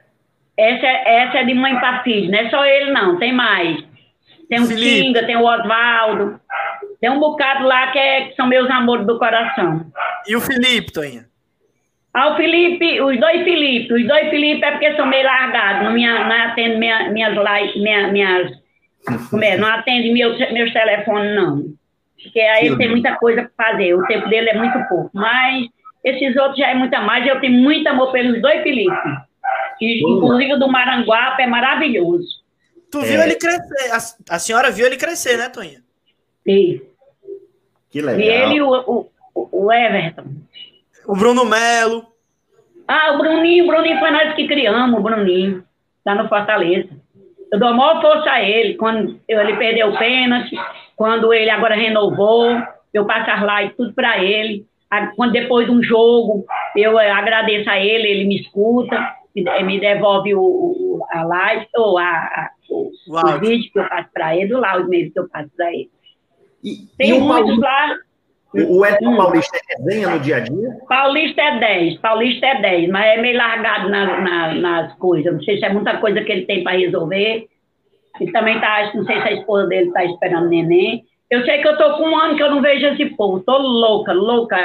D: Essa, é, essa é de mãe para filho, não é só ele, não, tem mais. Tem o Tinga, tem o Oswaldo, tem um bocado lá que, é, que são meus amores do coração.
B: E o Felipe, Toinha?
D: Ah, o Felipe, os dois Felipe, os dois Felipe é porque são meio largados, não, minha, não atende minha, minhas lives, minha, minhas. Como é? Não atende meus, meus telefones, não. Porque aí ele tem muita coisa para fazer, o tempo dele é muito pouco. Mas esses outros já é muito a mais, eu tenho muito amor pelos dois Felipe. Que, inclusive o do Maranguape é maravilhoso.
B: Tu viu é. ele crescer, a, a, senhora viu ele crescer, né, Toninha?
D: Sim. Que legal. E ele e o, o, o Everton.
B: O Bruno Melo.
D: Ah, o Bruninho, o Bruninho foi nós que criamos, o Bruninho, lá no Fortaleza. Eu dou a maior força a ele, quando ele perdeu o pênalti, quando ele agora renovou, eu passo as lives tudo para ele. Quando depois de um jogo, eu eh, agradeço a ele, ele me escuta, me devolve o, o a live, ou a, a o, o, vídeo que eu passo para ele, o áudio mesmo que eu passo para ele. E, Tem e muitos lá
A: o Edson Paulista é resenha no dia a dia?
D: Paulista é 10, Paulista é 10, mas é meio largado na, na, nas coisas. Não sei se é muita coisa que ele tem para resolver. E também tá, não sei se a esposa dele está esperando neném. Eu sei que eu tô com um ano que eu não vejo esse povo. Tô louca, louca.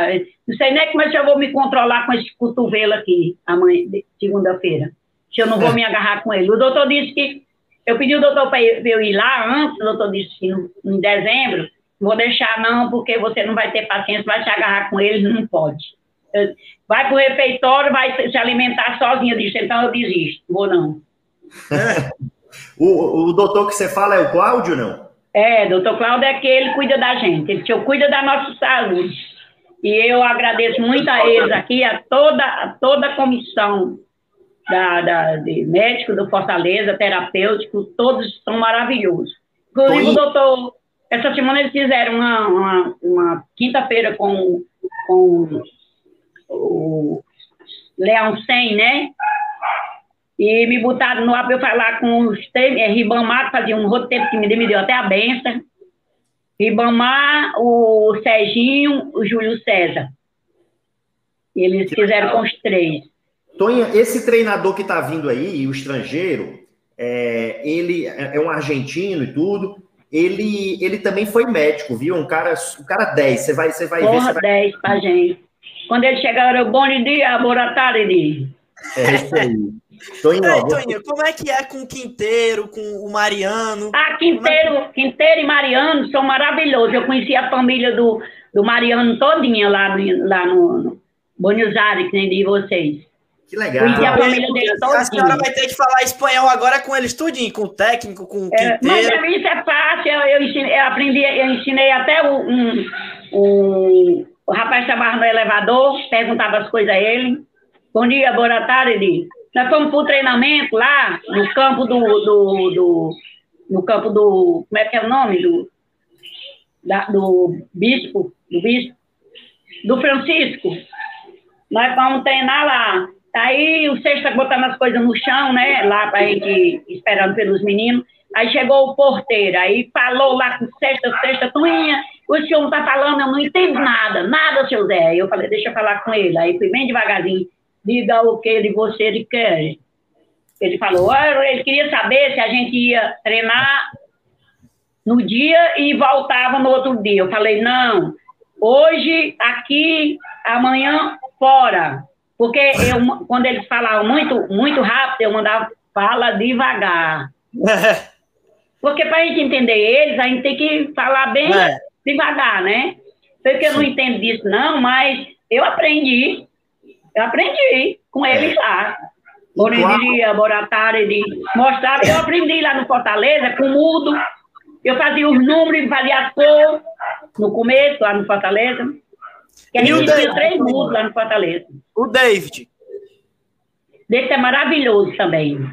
D: Não sei nem como é que eu vou me controlar com esse cotovelo aqui, amanhã, segunda-feira. Se eu não vou me agarrar com ele. O doutor disse que. Eu pedi o doutor para eu ir lá antes, o doutor disse que no, em dezembro Vou deixar não, porque você não vai ter paciência, vai se agarrar com eles, não pode. Vai para o refeitório, vai se alimentar sozinha disso, então eu desisto, vou não. *laughs*
A: o, o doutor que você fala é o Cláudio, não?
D: É, doutor Cláudio é que ele cuida da gente, ele cuida da nossa saúde. E eu agradeço muito a eles aqui, a toda, a toda a comissão da, da, de médico do Fortaleza, terapêutico, todos são maravilhosos. Inclusive o doutor essa semana eles fizeram uma, uma, uma quinta-feira com, com o Leão 100, né? E me botaram no ar para eu falar com os é, Ribamar, que fazia um roteiro que me deu, me deu até a benção. Ribamar, o Serginho, o Júlio César. Eles fizeram com os três.
A: Tonha, esse treinador que está vindo aí, o estrangeiro, é, ele é, é um argentino e tudo, ele, ele também foi médico, viu? Um cara, um cara 10. Você vai, você vai
D: Porra,
A: ver.
D: Vai... 10 pra gente. Quando ele chegar, eu bom dia, boa tarde.
A: É isso aí.
B: Toninho, é, Toninho, como é que é com o Quinteiro, com o Mariano?
D: Ah, Quinteiro, é que... Quinteiro e Mariano são maravilhosos. Eu conheci a família do, do Mariano todinha lá, no, lá no, no Buenos Aires, que nem de vocês.
A: Que legal.
B: E a família dele A senhora vai ter que falar espanhol agora com eles tudinho, com o técnico, com o
D: é, Mas isso é fácil, eu, eu, ensinei, eu, aprendi, eu ensinei até o, um, um, o rapaz estava no elevador, perguntava as coisas a ele. Bom dia, boa tarde. Nós fomos para o treinamento lá, no campo do, do, do, no campo do, como é que é o nome? Do, da, do bispo, do bispo, do Francisco. Nós vamos treinar lá. Aí o sexta botando as coisas no chão, né? Lá pra gente esperando pelos meninos. Aí chegou o porteiro, aí falou lá com sexta, sexta, Tuinha, o senhor não tá falando, eu não entendo nada, nada, seu Zé. Eu falei, deixa eu falar com ele. Aí fui bem devagarzinho, diga o que ele você ele quer. Ele falou, ele queria saber se a gente ia treinar no dia e voltava no outro dia. Eu falei, não, hoje, aqui, amanhã, fora. Porque eu, quando eles falavam muito, muito rápido, eu mandava fala devagar. *laughs* Porque para a gente entender eles, a gente tem que falar bem é. devagar, né? Porque eu não entendo disso, não, mas eu aprendi. Eu aprendi com eles lá. Bom dia, boa tarde. Mostrar, eu aprendi lá no Fortaleza, com mudo. Eu fazia os números, fazia as cores no começo, lá no Fortaleza. Que a gente tinha três mudos lá no Fortaleza.
B: O David.
D: David é maravilhoso também.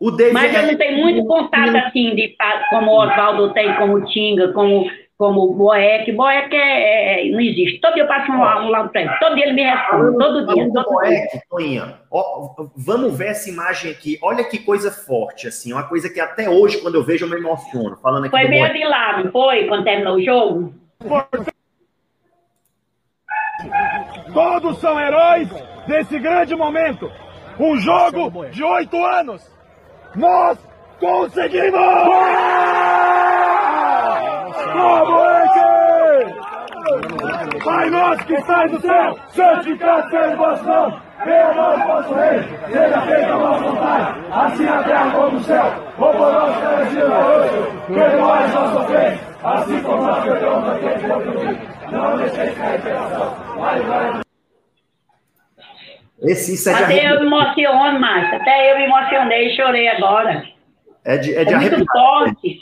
D: O David Mas é eu não tenho muito contato assim, de, como o Oswaldo tem, como o Tinga, como, como o Boeck. Boeck é, é, não existe. Todo dia eu passo um, um lado para ele. Todo dia ele me responde. Todo dia. Todo Boeck, dia.
A: Toinha, ó, vamos ver essa imagem aqui. Olha que coisa forte, assim. Uma coisa que até hoje, quando eu vejo, eu me emociono. Falando aqui
D: foi meio de lá, não foi? Quando terminou o jogo? Foi.
F: Todos são heróis desse grande momento. Um jogo de oito anos. Nós conseguimos! Vamos, Pai nosso que estás no céu, santificado seja o vosso nome. Venha a nós, vosso rei, seja feita a vossa vontade, assim na terra como no céu. O por nós cada dia hoje, perdoai as nossas ofensas, assim como nós perdoamos aqueles que nos Não deixeis cair tentação, mas vai.
D: Esse, é Até eu me emociono, Márcia. Até eu me emocionei e chorei agora.
A: É, de, é, de
D: é muito forte.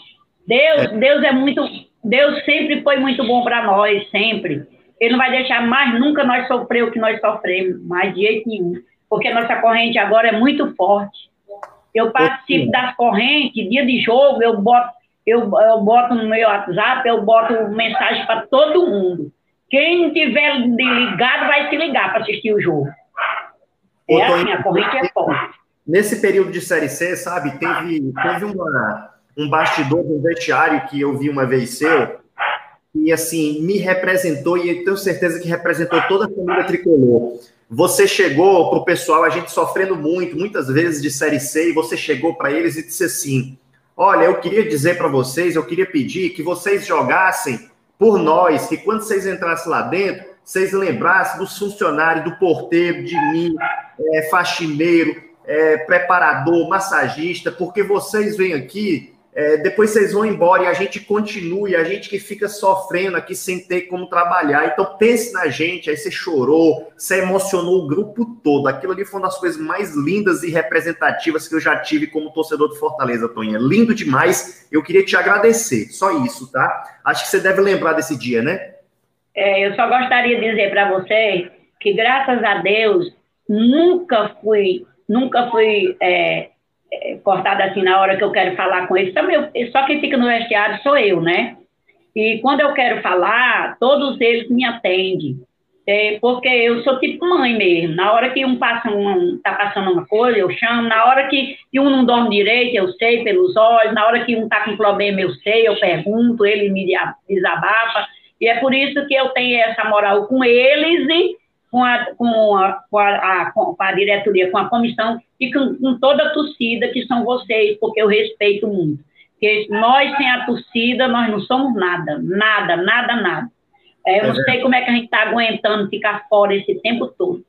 D: Deus, é. Deus é muito. Deus sempre foi muito bom para nós, sempre. Ele não vai deixar mais nunca nós sofrer o que nós sofremos, mais de jeito nenhum. Porque a nossa corrente agora é muito forte. Eu participo das correntes, dia de jogo, eu boto, eu, eu boto no meu WhatsApp, eu boto mensagem para todo mundo. Quem tiver ligado vai se ligar para assistir o jogo. É assim, a corrente é forte.
A: Nesse período de Série C, sabe, teve, teve uma, um bastidor um vestiário que eu vi uma vez seu, e assim, me representou, e eu tenho certeza que representou toda a família tricolor. Você chegou para o pessoal, a gente sofrendo muito, muitas vezes de Série C, e você chegou para eles e disse assim: Olha, eu queria dizer para vocês, eu queria pedir que vocês jogassem por nós, que quando vocês entrassem lá dentro, vocês lembrassem dos funcionários, do porteiro, de mim, é, faxineiro, é, preparador, massagista, porque vocês vêm aqui é, depois vocês vão embora e a gente continue, a gente que fica sofrendo aqui sem ter como trabalhar. Então pense na gente, aí você chorou, você emocionou o grupo todo. Aquilo ali foi uma das coisas mais lindas e representativas que eu já tive como torcedor do Fortaleza, Toninha. Lindo demais. Eu queria te agradecer, só isso, tá? Acho que você deve lembrar desse dia, né?
D: É, eu só gostaria de dizer para vocês que graças a Deus nunca fui, nunca fui é, é, cortada assim na hora que eu quero falar com eles. Só quem fica no vestiário sou eu, né? E quando eu quero falar, todos eles me atendem. É, porque eu sou tipo mãe mesmo. Na hora que um passa um, tá passando uma coisa, eu chamo. Na hora que, que um não dorme direito, eu sei pelos olhos. Na hora que um tá com problema, eu sei, eu pergunto, ele me desabafa. E é por isso que eu tenho essa moral com eles e com a, com a, com a, com a diretoria, com a comissão e com, com, toda a torcida que são vocês, porque eu respeito muito. Porque nós, sem a torcida, nós não somos nada, nada, nada, nada. É, eu é não sei como é que a gente está aguentando ficar fora esse tempo todo.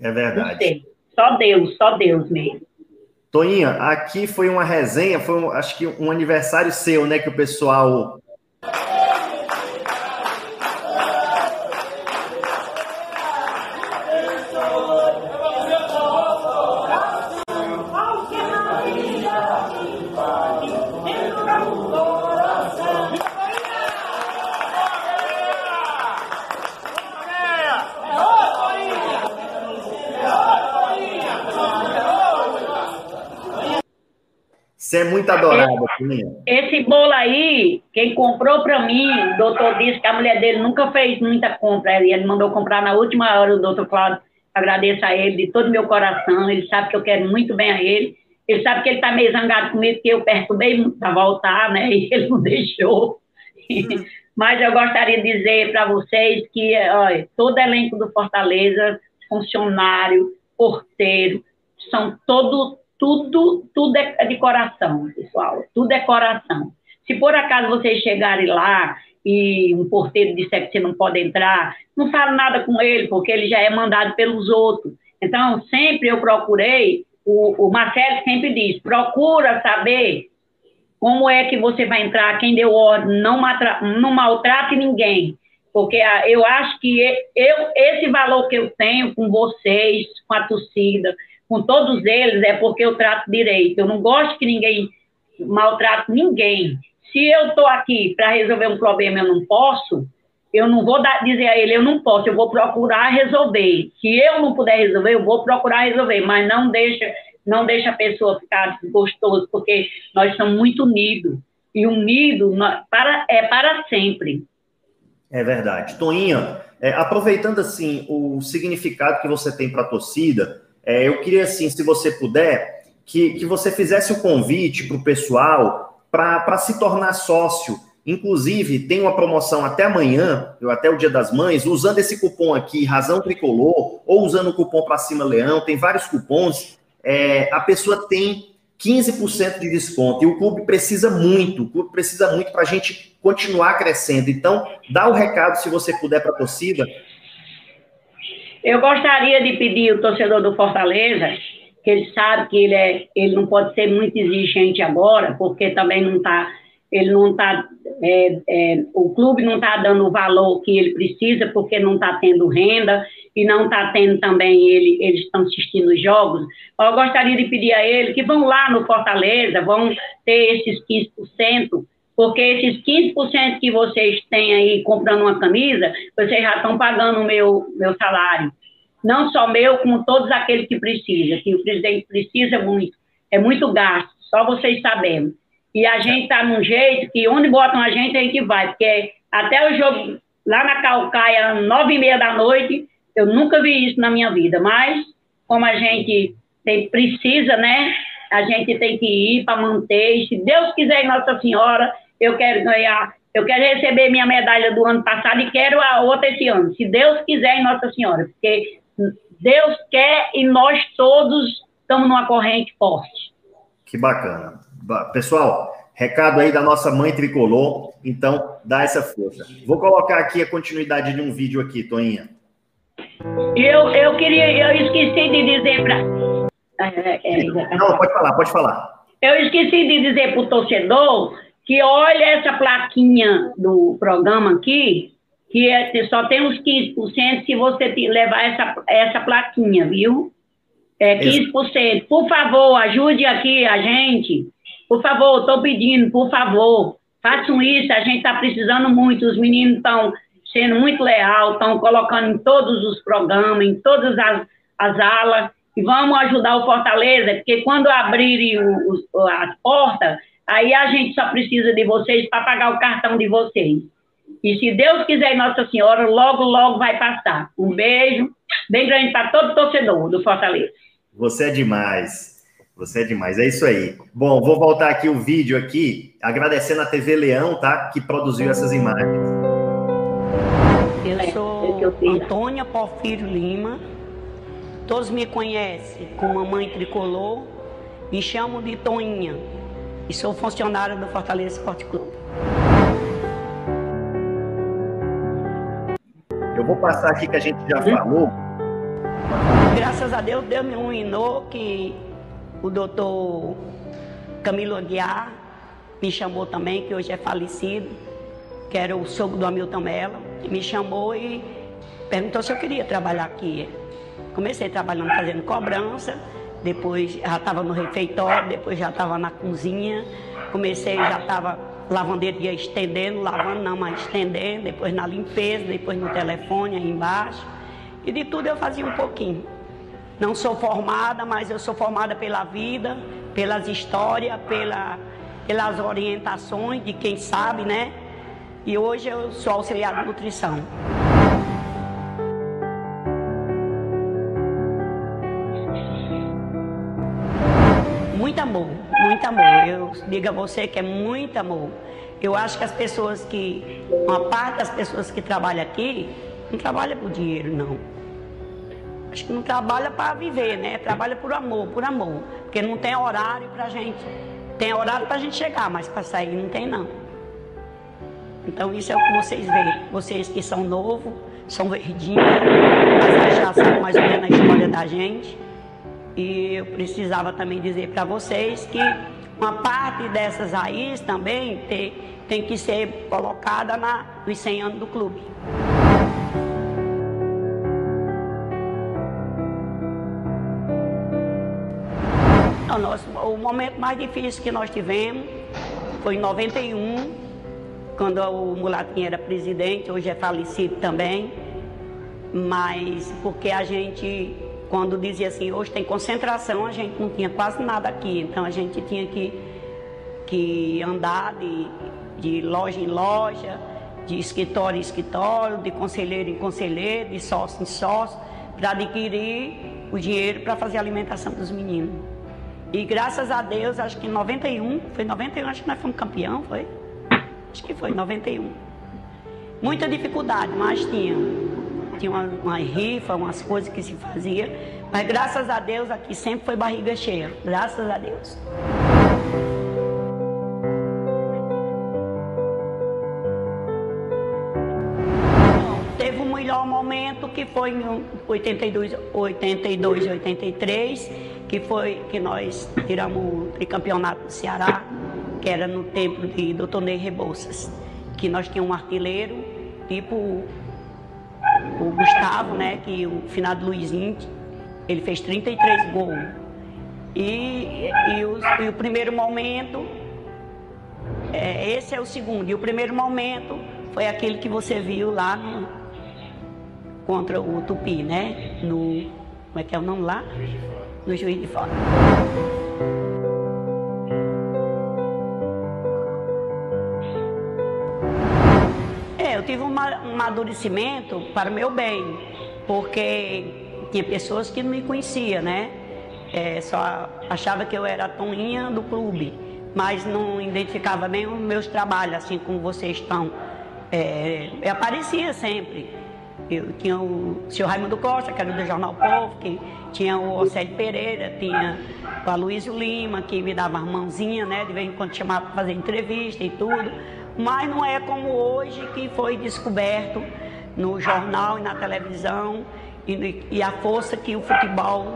A: É verdade.
D: Só Deus, só Deus mesmo.
A: Toinha, aqui foi uma resenha, foi um, acho que um aniversário seu, né, que o pessoal Você é muito adorada,
D: Esse bolo aí, quem comprou para mim, o doutor disse que a mulher dele nunca fez muita compra. Ele mandou comprar na última hora, o doutor Cláudio. Agradeço a ele de todo o meu coração. Ele sabe que eu quero muito bem a ele. Ele sabe que ele está meio zangado comigo, que eu perturbei muito para voltar, né? E ele não *laughs* deixou. Mas eu gostaria de dizer para vocês que olha, todo elenco do Fortaleza, funcionário, porteiro, são todos tudo, tudo é de coração, pessoal. Tudo é coração. Se por acaso vocês chegarem lá e um porteiro disser que você não pode entrar, não falo nada com ele, porque ele já é mandado pelos outros. Então, sempre eu procurei, o, o Marcelo sempre diz, procura saber como é que você vai entrar, quem deu ordem, não, matra, não maltrate ninguém. Porque ah, eu acho que eu, esse valor que eu tenho com vocês, com a torcida, com todos eles é porque eu trato direito. Eu não gosto que ninguém maltrate ninguém. Se eu estou aqui para resolver um problema eu não posso, eu não vou dar, dizer a ele eu não posso, eu vou procurar resolver. Se eu não puder resolver, eu vou procurar resolver, mas não deixa, não deixa a pessoa ficar desgostoso, porque nós somos muito unidos. E unido para, é para sempre.
A: É verdade. Toinha, é, aproveitando assim o significado que você tem para a torcida, é, eu queria, assim, se você puder, que, que você fizesse o convite para o pessoal para se tornar sócio. Inclusive, tem uma promoção até amanhã, até o Dia das Mães, usando esse cupom aqui, Razão Tricolor, ou usando o cupom para cima Leão, tem vários cupons. É, a pessoa tem 15% de desconto. E o clube precisa muito, o clube precisa muito para a gente continuar crescendo. Então, dá o recado, se você puder, para a torcida.
D: Eu gostaria de pedir ao torcedor do Fortaleza, que ele sabe que ele, é, ele não pode ser muito exigente agora, porque também não está ele não está, é, é, o clube não está dando o valor que ele precisa, porque não está tendo renda e não está tendo também, ele, eles estão assistindo os jogos. Eu gostaria de pedir a ele que vão lá no Fortaleza, vão ter esses 15%, porque esses 15% que vocês têm aí comprando uma camisa, vocês já estão pagando o meu, meu salário. Não só meu, como todos aqueles que precisam, que o presidente precisa muito. É muito gasto, só vocês sabendo. E a gente está num jeito que onde botam a gente, a gente vai. Porque até o jogo lá na Calcaia, nove e meia da noite, eu nunca vi isso na minha vida. Mas, como a gente tem, precisa, né? A gente tem que ir para manter. E se Deus quiser, Nossa Senhora, eu quero ganhar. Eu quero receber minha medalha do ano passado e quero a outra esse ano. Se Deus quiser, Nossa Senhora. Porque Deus quer e nós todos estamos numa corrente forte.
A: Que bacana. Pessoal, recado aí da nossa mãe tricolor, então dá essa força. Vou colocar aqui a continuidade de um vídeo aqui, Toinha.
D: Eu, eu queria, eu esqueci de dizer para.
A: É, é, é, Não, pode falar, pode falar.
D: Eu esqueci de dizer para o torcedor que olha essa plaquinha do programa aqui, que é, só tem uns 15% se você levar essa, essa plaquinha, viu? É 15%. Por favor, ajude aqui a gente por favor, estou pedindo, por favor, façam isso, a gente está precisando muito, os meninos estão sendo muito leal, estão colocando em todos os programas, em todas as, as alas, e vamos ajudar o Fortaleza, porque quando abrirem o, as portas, aí a gente só precisa de vocês para pagar o cartão de vocês. E se Deus quiser, Nossa Senhora, logo, logo vai passar. Um beijo bem grande para todo torcedor do Fortaleza.
A: Você é demais. Você é demais, é isso aí. Bom, vou voltar aqui o vídeo aqui, agradecendo a TV Leão, tá? Que produziu essas imagens.
G: Eu sou Antônia Porfírio Lima. Todos me conhecem como Mamãe Tricolor. Me chamo de Toninha e sou funcionária do Fortaleza Esporte Clube.
A: Eu vou passar aqui que a gente já falou.
G: Graças a Deus, Deus me iluminou que o doutor Camilo Aguiar me chamou também, que hoje é falecido, que era o sogro do Hamilton Mello, me chamou e perguntou se eu queria trabalhar aqui. Comecei trabalhando fazendo cobrança, depois já estava no refeitório, depois já estava na cozinha, comecei já estava lavanderia estendendo, lavando não, mas estendendo, depois na limpeza, depois no telefone aí embaixo. E de tudo eu fazia um pouquinho. Não sou formada, mas eu sou formada pela vida, pelas histórias, pela, pelas orientações de quem sabe, né? E hoje eu sou auxiliar de nutrição. Muito amor, muito amor. Eu digo a você que é muito amor. Eu acho que as pessoas que, uma parte das pessoas que trabalham aqui, não trabalham por dinheiro, não. Acho que não trabalha para viver, né? Trabalha por amor, por amor. Porque não tem horário para gente. Tem horário para gente chegar, mas para sair não tem não. Então isso é o que vocês veem. Vocês que são novos, são verdinhos, mas já sabem mais ou menos a história da gente. E eu precisava também dizer para vocês que uma parte dessas raízes também tem, tem que ser colocada na, nos 100 anos do clube. O, nosso, o momento mais difícil que nós tivemos foi em 91, quando o Mulatinho era presidente, hoje é falecido também. Mas porque a gente, quando dizia assim, hoje tem concentração, a gente não tinha quase nada aqui. Então a gente tinha que, que andar de, de loja em loja, de escritório em escritório, de conselheiro em conselheiro, de sócio em sócio, para adquirir o dinheiro para fazer a alimentação dos meninos. E graças a Deus, acho que em 91, foi 91, acho que nós fomos campeão, foi? Acho que foi 91. Muita dificuldade, mas tinha. Tinha uma, uma rifa, umas coisas que se fazia. Mas graças a Deus aqui sempre foi barriga cheia. Graças a Deus. Teve um melhor momento que foi em 82, 82 83, que foi que nós tiramos o tricampeonato do Ceará, que era no tempo de Doutor Ney Rebouças, que nós tínhamos um artilheiro, tipo o Gustavo, né, que o finado Luizinho, ele fez 33 gols. E, e, o, e o primeiro momento, é, esse é o segundo, e o primeiro momento foi aquele que você viu lá no, contra o Tupi, né? No. Como é que é o nome lá? No Juiz de Fora. Eu tive um amadurecimento para o meu bem, porque tinha pessoas que não me conheciam, né? É, só achava que eu era a Toninha do clube, mas não identificava nem os meus trabalhos, assim como vocês estão. É, eu aparecia sempre. Eu tinha o senhor Raimundo Costa, que era do Jornal Povo, que tinha o Océlio Pereira, tinha o Aloysio Lima, que me dava uma mãozinha, né? De vez em quando chamava para fazer entrevista e tudo. Mas não é como hoje que foi descoberto no jornal e na televisão e, e a força que o futebol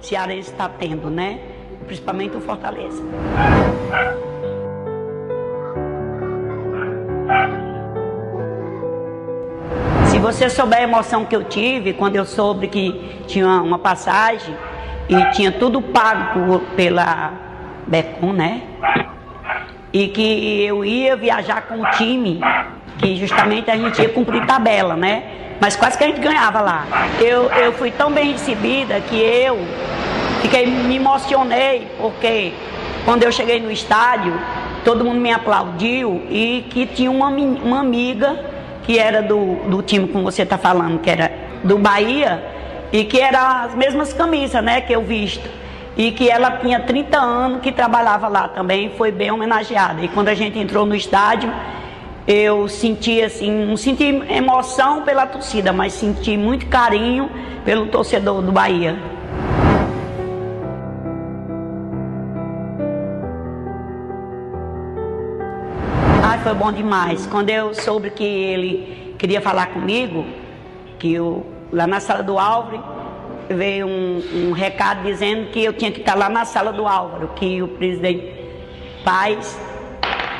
G: cearense está tendo, né? Principalmente o Fortaleza. Se você souber a emoção que eu tive quando eu soube que tinha uma passagem e tinha tudo pago pela Becom, né? E que eu ia viajar com o time, que justamente a gente ia cumprir tabela, né? Mas quase que a gente ganhava lá. Eu, eu fui tão bem recebida que eu fiquei, me emocionei, porque quando eu cheguei no estádio, todo mundo me aplaudiu e que tinha uma, uma amiga que era do, do time como você está falando, que era do Bahia, e que era as mesmas camisas, né, que eu visto. E que ela tinha 30 anos que trabalhava lá também, foi bem homenageada. E quando a gente entrou no estádio, eu senti assim, não senti emoção pela torcida, mas senti muito carinho pelo torcedor do Bahia. Ai, foi bom demais. Quando eu soube que ele queria falar comigo, que eu, lá na sala do Álvaro, veio um, um recado dizendo que eu tinha que estar lá na sala do Álvaro, que o presidente Paz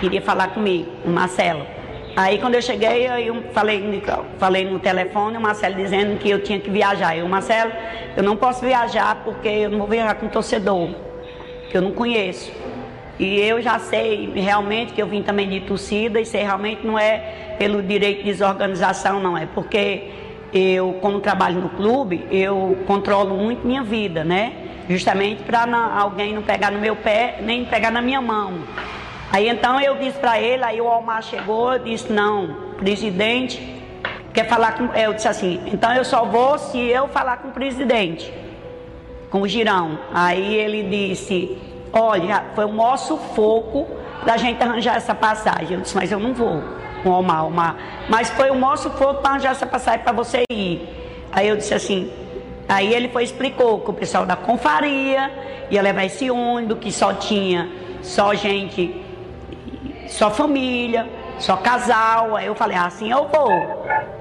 G: queria falar comigo, o Marcelo. Aí quando eu cheguei, eu falei, falei no telefone, o Marcelo dizendo que eu tinha que viajar. Eu, Marcelo, eu não posso viajar porque eu não vou viajar com torcedor, que eu não conheço. E eu já sei realmente que eu vim também de torcida e sei realmente não é pelo direito de desorganização, não, é porque eu, como trabalho no clube, eu controlo muito minha vida, né? Justamente para alguém não pegar no meu pé, nem pegar na minha mão. Aí então eu disse para ele, aí o Almar chegou, disse, não, presidente, quer falar com. Eu disse assim, então eu só vou se eu falar com o presidente, com o girão. Aí ele disse, olha, foi o maior sufoco da gente arranjar essa passagem. Eu disse, mas eu não vou com o Almar, Almar. Mas foi o maior sufoco para arranjar essa passagem para você ir. Aí eu disse assim, aí ele foi explicou que o pessoal da Confaria ia levar esse ônibus, que só tinha só gente só família, só casal. Aí eu falei, assim eu vou.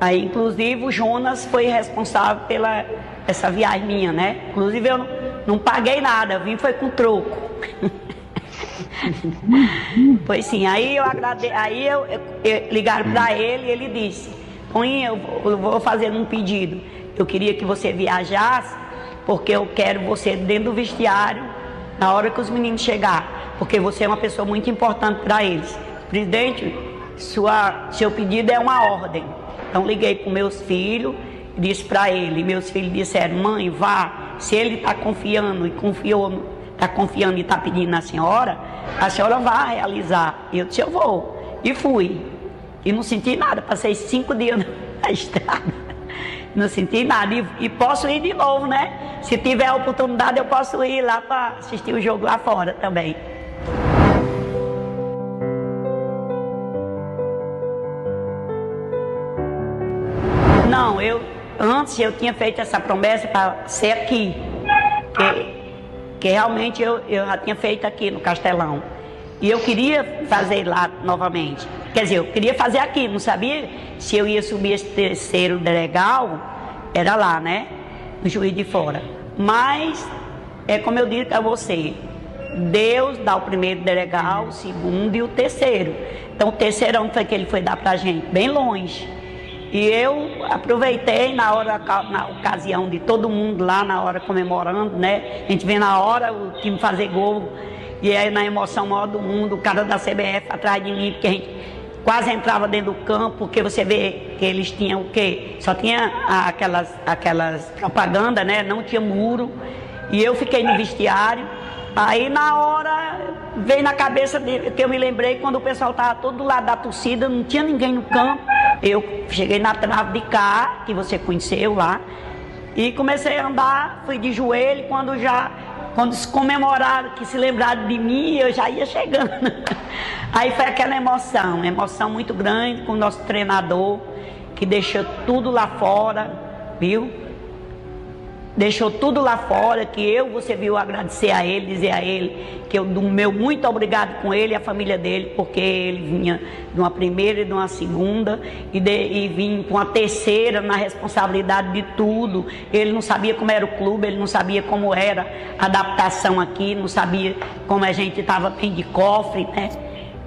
G: Aí, inclusive, o Jonas foi responsável pela essa viagem minha, né? Inclusive, eu não, não paguei nada, vim foi com troco. *laughs* *laughs* pois sim, aí eu agradeço, aí eu, eu, eu para ele e ele disse, Toninho, eu, vou fazer um pedido. Eu queria que você viajasse, porque eu quero você dentro do vestiário na hora que os meninos chegar, porque você é uma pessoa muito importante para eles. Presidente, sua, seu pedido é uma ordem. Então liguei para meus filhos, disse para ele, meus filhos disseram, mãe, vá, se ele está confiando e confiou, está confiando e está pedindo na senhora, a senhora vai realizar. Eu disse, eu vou. E fui. E não senti nada, passei cinco dias *laughs* na estrada. Não senti nada. E, e, posso ir de novo, né? Se tiver a oportunidade, eu posso ir lá para assistir o jogo lá fora também. Não, eu, antes eu tinha feito essa promessa para ser aqui. Que, que realmente eu, eu já tinha feito aqui no Castelão. E eu queria fazer lá novamente. Quer dizer, eu queria fazer aqui, não sabia se eu ia subir esse terceiro delegado, era lá, né? No juiz de fora. Mas, é como eu disse a você, Deus dá o primeiro delegado, o segundo e o terceiro. Então, o terceirão foi que ele foi dar pra gente, bem longe. E eu aproveitei na hora, na ocasião de todo mundo lá, na hora comemorando, né? A gente vê na hora o time fazer gol. E aí na emoção maior do mundo, o cara da CBF atrás de mim, porque a gente quase entrava dentro do campo, porque você vê que eles tinham o quê? Só tinha aquelas, aquelas propagandas, né? Não tinha muro. E eu fiquei no vestiário. Aí na hora veio na cabeça dele, que eu me lembrei quando o pessoal estava todo do lado da torcida, não tinha ninguém no campo. Eu cheguei na trave de cá, que você conheceu lá, e comecei a andar, fui de joelho, quando já, quando se comemoraram, que se lembraram de mim, eu já ia chegando. *laughs* Aí foi aquela emoção, emoção muito grande com o nosso treinador, que deixou tudo lá fora, viu? Deixou tudo lá fora, que eu, você viu, agradecer a ele, dizer a ele que eu do meu muito obrigado com ele e a família dele, porque ele vinha de uma primeira e de uma segunda e, de, e vinha com a terceira na responsabilidade de tudo. Ele não sabia como era o clube, ele não sabia como era a adaptação aqui, não sabia como a gente estava bem de cofre, né?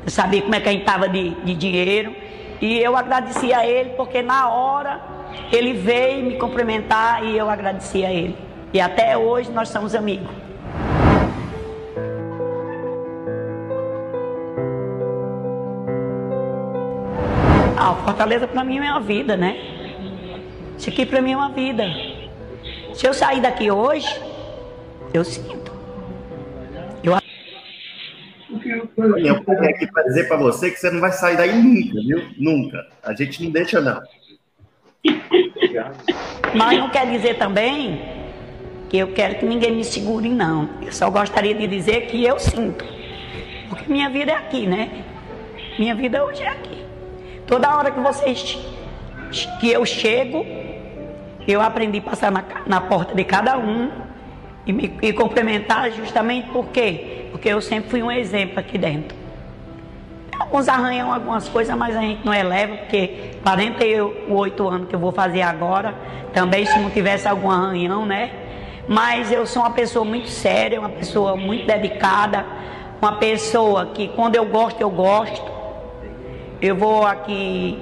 G: Não sabia como é que a gente estava de, de dinheiro. E eu agradeci a ele porque na hora ele veio me cumprimentar e eu agradeci a ele. E até hoje nós somos amigos. Ah, Fortaleza para mim é uma vida, né? Isso aqui para mim é uma vida. Se eu sair daqui hoje, eu sinto.
A: Eu eu vou aqui para dizer para você que você não vai sair daí nunca, viu? Nunca. A gente não deixa, não.
G: Mas não quer dizer também que eu quero que ninguém me segure, não. Eu só gostaria de dizer que eu sinto. Porque minha vida é aqui, né? Minha vida hoje é aqui. Toda hora que vocês que eu chego, eu aprendi a passar na, na porta de cada um e me e complementar justamente por quê? Porque eu sempre fui um exemplo aqui dentro alguns arranham algumas coisas, mas a gente não eleva, porque 48 anos que eu vou fazer agora, também se não tivesse algum arranhão, né? Mas eu sou uma pessoa muito séria, uma pessoa muito dedicada, uma pessoa que quando eu gosto, eu gosto. Eu vou aqui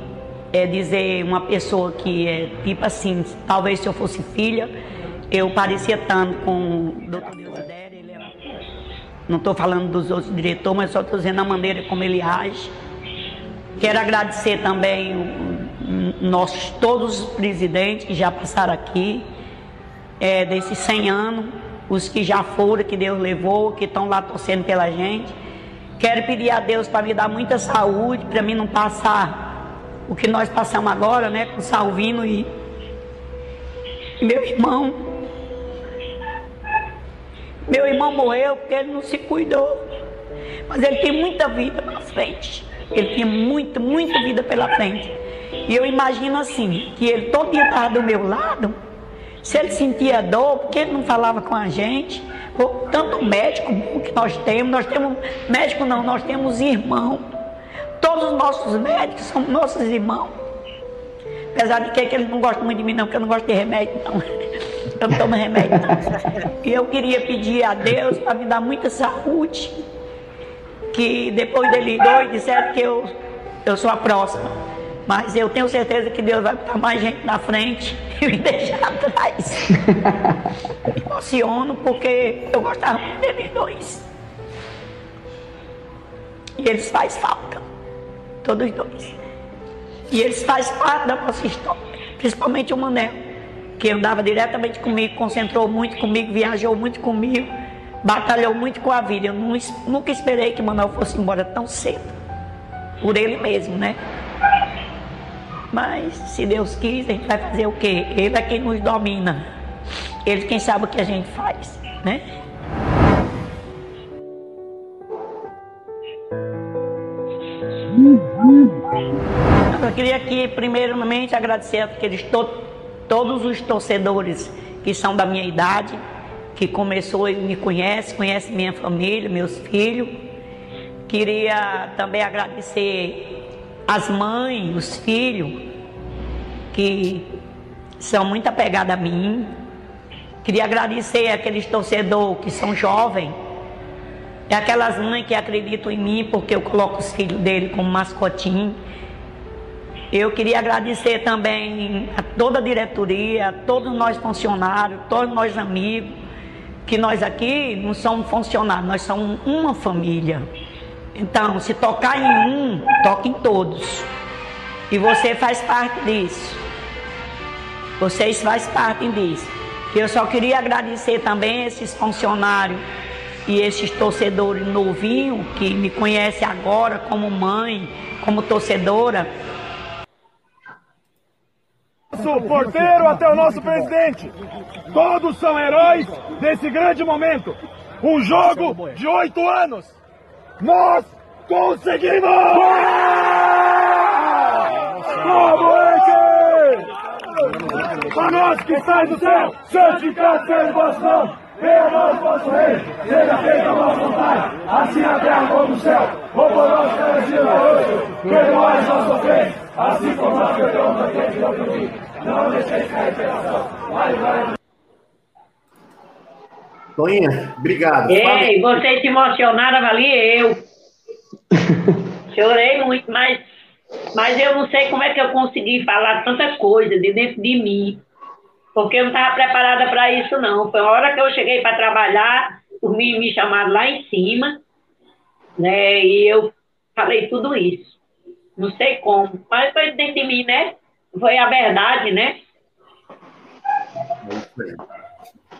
G: é, dizer uma pessoa que é tipo assim, talvez se eu fosse filha, eu parecia tanto com o doutor Deus não estou falando dos outros diretores, mas só estou dizendo a maneira como ele age. Quero agradecer também nossos todos os presidentes que já passaram aqui, é, desses 100 anos, os que já foram, que Deus levou, que estão lá torcendo pela gente. Quero pedir a Deus para me dar muita saúde, para mim não passar o que nós passamos agora, né, com o Salvino e meu irmão. Meu irmão morreu porque ele não se cuidou. Mas ele tem muita vida pela frente. Ele tinha muita, muita vida pela frente. E eu imagino assim, que ele todo dia estava do meu lado. Se ele sentia dor, porque ele não falava com a gente? Tanto médico que nós temos, nós temos médico não, nós temos irmão. Todos os nossos médicos são nossos irmãos. Apesar de que, que eles não gostam muito de mim, não, porque eu não gosto de remédio, não. *laughs* Eu não tomo remédio. E eu queria pedir a Deus para me dar muita saúde. Que depois dele dois disseram que eu, eu sou a próxima. Mas eu tenho certeza que Deus vai botar mais gente na frente e me deixar atrás. me emociono porque eu gostava muito deles dois. E eles fazem falta. Todos dois. E eles fazem parte da nossa história, principalmente o Manel, que andava diretamente comigo, concentrou muito comigo, viajou muito comigo, batalhou muito com a vida. Eu nunca esperei que Manuel fosse embora tão cedo, por ele mesmo, né? Mas se Deus quis, a gente vai fazer o quê? Ele é quem nos domina. Ele quem sabe o que a gente faz, né? Eu queria aqui, primeiramente, agradecer aqueles todos todos os torcedores que são da minha idade, que começou e me conhece, conhece minha família, meus filhos. Queria também agradecer as mães, os filhos, que são muito apegados a mim. Queria agradecer aqueles torcedores que são jovens, e aquelas mães que acreditam em mim porque eu coloco os filhos dele como mascotinho. Eu queria agradecer também a toda a diretoria, a todos nós funcionários, todos nós amigos, que nós aqui não somos funcionários, nós somos uma família. Então, se tocar em um, toca em todos. E você faz parte disso. Vocês fazem parte disso. Eu só queria agradecer também esses funcionários e esses torcedores novinhos que me conhecem agora como mãe, como torcedora
F: nosso porteiro até o nosso presidente. Todos são heróis desse grande momento. Um jogo de oito anos. Nós conseguimos! Moleque! Para nós que sai do céu, santificado seja o vosso nome. Venha a nós, vosso rei, seja feita a vossa vontade, assim na terra como no céu. O por nós cada dia hoje, perdoai nossas ofensas, assim como nós perdoamos aqueles que nos ofendem não deixeis cair tentação. Vai, vai.
A: Toinha, obrigado.
D: Ei, vocês se emocionaram ali, eu. *laughs* Chorei muito, mas, mas eu não sei como é que eu consegui falar tanta coisa de dentro de mim. Porque eu não estava preparada para isso, não. Foi a hora que eu cheguei para trabalhar, os meninos me chamaram lá em cima, né? E eu falei tudo isso. Não sei como, mas foi dentro de mim, né? Foi a verdade, né?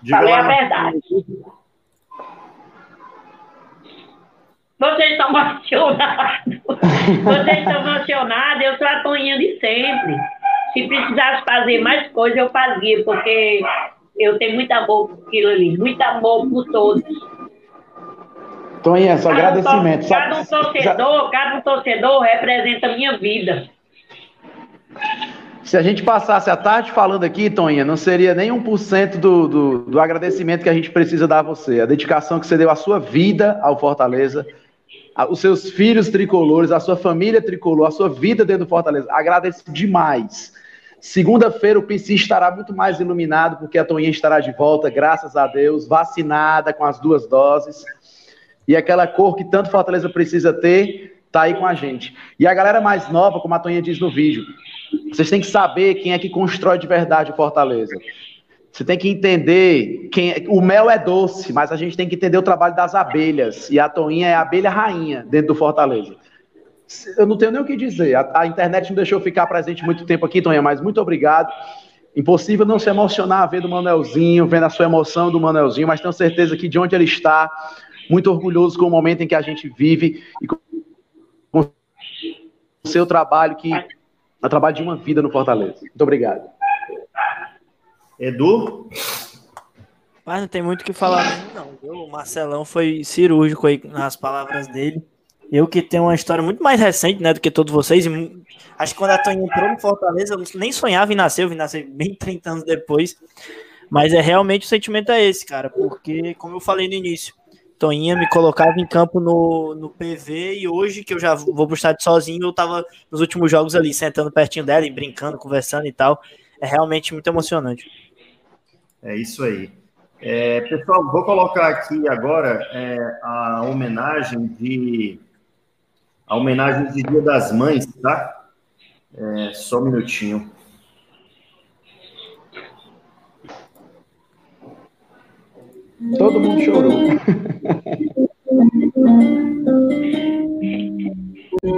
D: É aí. Falei a verdade. Vocês estão *laughs* emocionados. Vocês estão emocionados. Eu sou a Toninha de sempre. Se precisasse fazer mais coisas, eu fazia, porque eu tenho muito amor por aquilo ali, muito amor por todos.
C: Toninha, só agradecimento.
D: Cada um torcedor, cada um torcedor representa a minha vida.
C: Se a gente passasse a tarde falando aqui, Toninha, não seria nem 1% do, do, do agradecimento que a gente precisa dar a você. A dedicação que você deu à sua vida ao Fortaleza, os seus filhos tricolores, a sua família tricolor, a sua vida dentro do Fortaleza. Agradeço demais. Segunda-feira o PC estará muito mais iluminado, porque a Toninha estará de volta, graças a Deus, vacinada com as duas doses. E aquela cor que tanto Fortaleza precisa ter, tá aí com a gente. E a galera mais nova, como a Toninha diz no vídeo, vocês têm que saber quem é que constrói de verdade o Fortaleza. Você tem que entender quem é... o mel é doce, mas a gente tem que entender o trabalho das abelhas e a Toinha é a abelha rainha dentro do Fortaleza. Eu não tenho nem o que dizer. A, a internet não deixou ficar presente muito tempo aqui, Toinha, mas muito obrigado. Impossível não se emocionar vendo o Manelzinho, vendo a sua emoção do Manelzinho, mas tenho certeza que de onde ele está, muito orgulhoso com o momento em que a gente vive e com o seu trabalho que é o trabalho de uma vida no Fortaleza. Muito obrigado.
A: Edu?
B: Mas não tem muito o que falar não. O Marcelão foi cirúrgico aí nas palavras dele. Eu que tenho uma história muito mais recente, né, do que todos vocês. acho que quando a Toninha entrou no Fortaleza, eu nem sonhava em nascer, eu vim nascer bem *laughs* 30 anos depois. Mas é realmente o sentimento é esse, cara, porque, como eu falei no início, Toinha me colocava em campo no, no PV e hoje que eu já vou pro estádio sozinho, eu tava nos últimos jogos ali, sentando pertinho dela e brincando, conversando e tal. É realmente muito emocionante.
A: É isso aí. É, pessoal, vou colocar aqui agora é, a homenagem de a homenagem de Dia das Mães, tá? É, só um minutinho.
C: Todo mundo chorou. *laughs*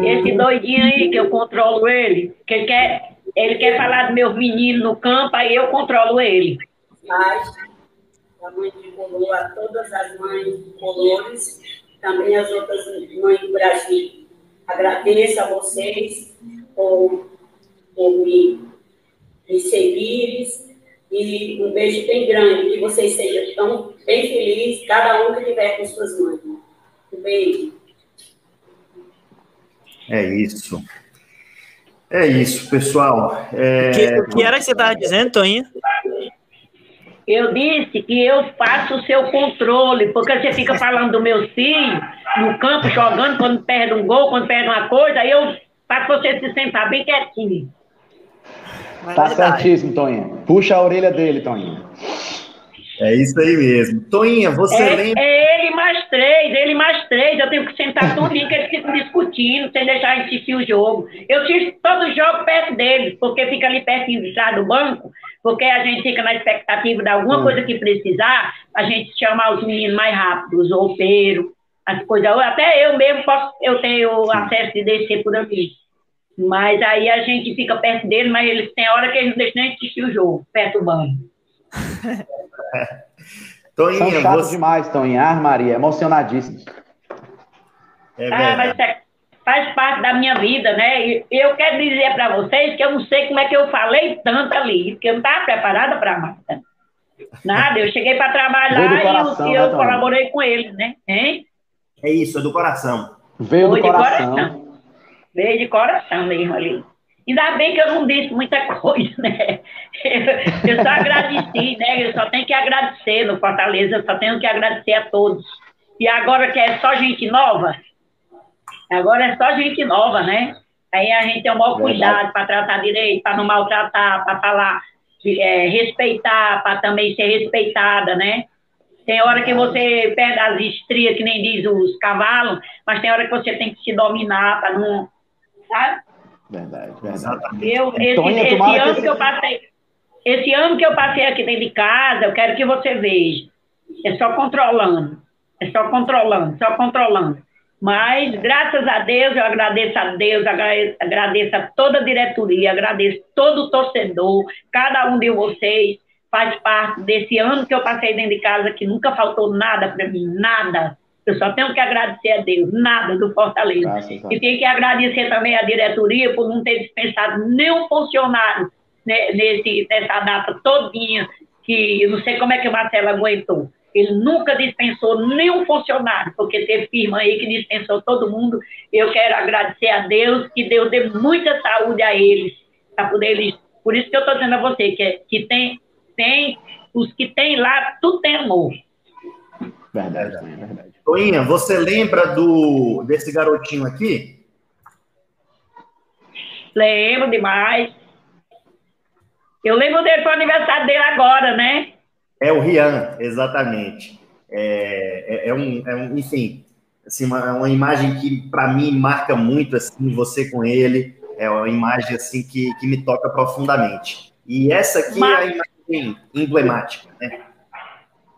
D: Esse doidinho aí que eu controlo ele, que ele quer, ele quer falar dos meus meninos no campo, aí eu controlo ele.
H: Mas a mãe tricolor, a todas as mães colores, também as outras mães do Brasil. Agradeço a vocês por, por me, me seguirem e um beijo bem grande, que vocês sejam tão bem felizes, cada um que estiver com suas mães. Um beijo.
A: É isso. É isso, pessoal. É...
B: Que, o que era que você estava dizendo, Toninho?
D: Eu disse que eu faço o seu controle, porque você fica falando do meu filho no campo, jogando, quando perde um gol, quando perde uma coisa, aí eu faço você se sentar bem quietinho.
C: Tá certíssimo, Toninho. Puxa a orelha dele, Toninho.
A: É isso aí mesmo. Toinha, você
D: é,
A: lembra.
D: É ele mais três, ele mais três. Eu tenho que sentar tudinho que eles ficam discutindo, sem deixar assistir o jogo. Eu assisto todo jogo perto deles, porque fica ali pertinho do banco, porque a gente fica na expectativa de alguma hum. coisa que precisar, a gente chama os meninos mais rápido, os roupeiros, as coisas. Até eu mesmo posso, eu tenho acesso de descer por aqui. Mas aí a gente fica perto deles, mas eles têm hora que eles não deixam nem assistir o jogo, perto do banco. *laughs*
C: Toinha, São chatos você... demais, Toinha. Ah, Maria, emocionadíssimos.
D: É ah, mas é, faz parte da minha vida, né? Eu quero dizer para vocês que eu não sei como é que eu falei tanto ali, porque eu não estava preparada para mais. Nada, eu cheguei para trabalhar coração, e eu, né, eu colaborei com eles, né? Hein?
A: É isso, é do coração.
C: Veio do coração. coração.
D: Veio de coração mesmo ali. Ainda bem que eu não disse muita coisa, né? Eu, eu só agradeci, né? Eu só tenho que agradecer no Fortaleza, eu só tenho que agradecer a todos. E agora que é só gente nova, agora é só gente nova, né? Aí a gente tem o maior cuidado para tratar direito, para não maltratar, para falar, é, respeitar, para também ser respeitada, né? Tem hora que você perde as estrias, que nem diz os cavalos, mas tem hora que você tem que se dominar para não. Sabe?
C: Verdade, verdade.
D: Eu, esse, Antônia, esse ano que, esse... que eu passei, esse ano que eu passei aqui dentro de casa, eu quero que você veja. É só controlando. É só controlando, só controlando. Mas, graças a Deus, eu agradeço a Deus, agradeço a toda a diretoria, agradeço todo o torcedor, cada um de vocês faz parte desse ano que eu passei dentro de casa, que nunca faltou nada para mim, nada. Eu só tenho que agradecer a Deus, nada do Fortaleza. Graças e tenho que agradecer também a diretoria por não ter dispensado nenhum funcionário nesse, nessa data todinha, que eu não sei como é que o Marcelo aguentou. Ele nunca dispensou nenhum funcionário, porque teve firma aí que dispensou todo mundo. Eu quero agradecer a Deus, que Deus dê muita saúde a eles, para poder eles. Por isso que eu estou dizendo a você, que, que tem, tem, os que tem lá, tudo tem amor.
C: Verdade, é verdade.
A: Toinha, você lembra do desse garotinho aqui?
D: Lembro demais. Eu lembro dele para o aniversário dele agora, né?
A: É o Rian, exatamente. É, é, é, um, é um, enfim, assim, uma, uma imagem que para mim marca muito assim você com ele. É uma imagem assim que, que me toca profundamente. E essa aqui Mar... é a imagem emblemática, né?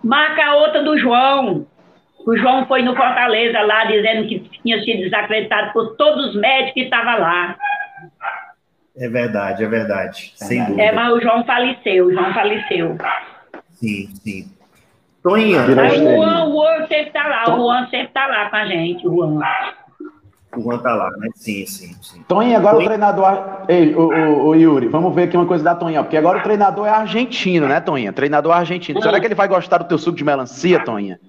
D: Marca a outra do João. O João foi no Fortaleza lá dizendo que tinha sido desacreditado por todos os médicos que estavam lá.
A: É verdade, é verdade. Sem
D: é,
A: dúvida.
D: É, mas o João faleceu, o João faleceu.
A: Sim, sim. Toninha.
D: Aí o Juan, o Juan sempre está lá, o Juan sempre está lá com a gente, o Juan.
A: O Juan está lá, né? Sim, sim, sim.
C: Toninha, agora Toninha. o treinador. Ei, o, o, o, Yuri, vamos ver aqui uma coisa da Toninha, porque agora o treinador é argentino, né, Toninha? Treinador argentino. Será que ele vai gostar do teu suco de melancia, Toninha?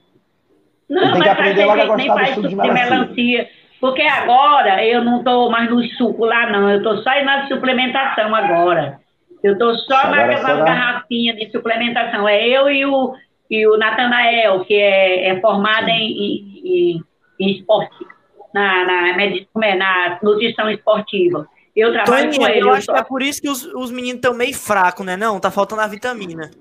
D: Não, ele tem que aprender logo a gostar do suco de melancia. de melancia. Porque agora eu não estou mais no suco lá, não. Eu estou só na suplementação agora. Eu estou só naquela na garrafinha de suplementação. É eu e o, e o Natanael, que é, é formado em, em, em, esporte, na, na, é, na nutrição esportiva. Eu trabalho Toninha, com ele.
B: Eu, eu acho só... que é por isso que os, os meninos estão meio fracos, né? Não, tá faltando a vitamina.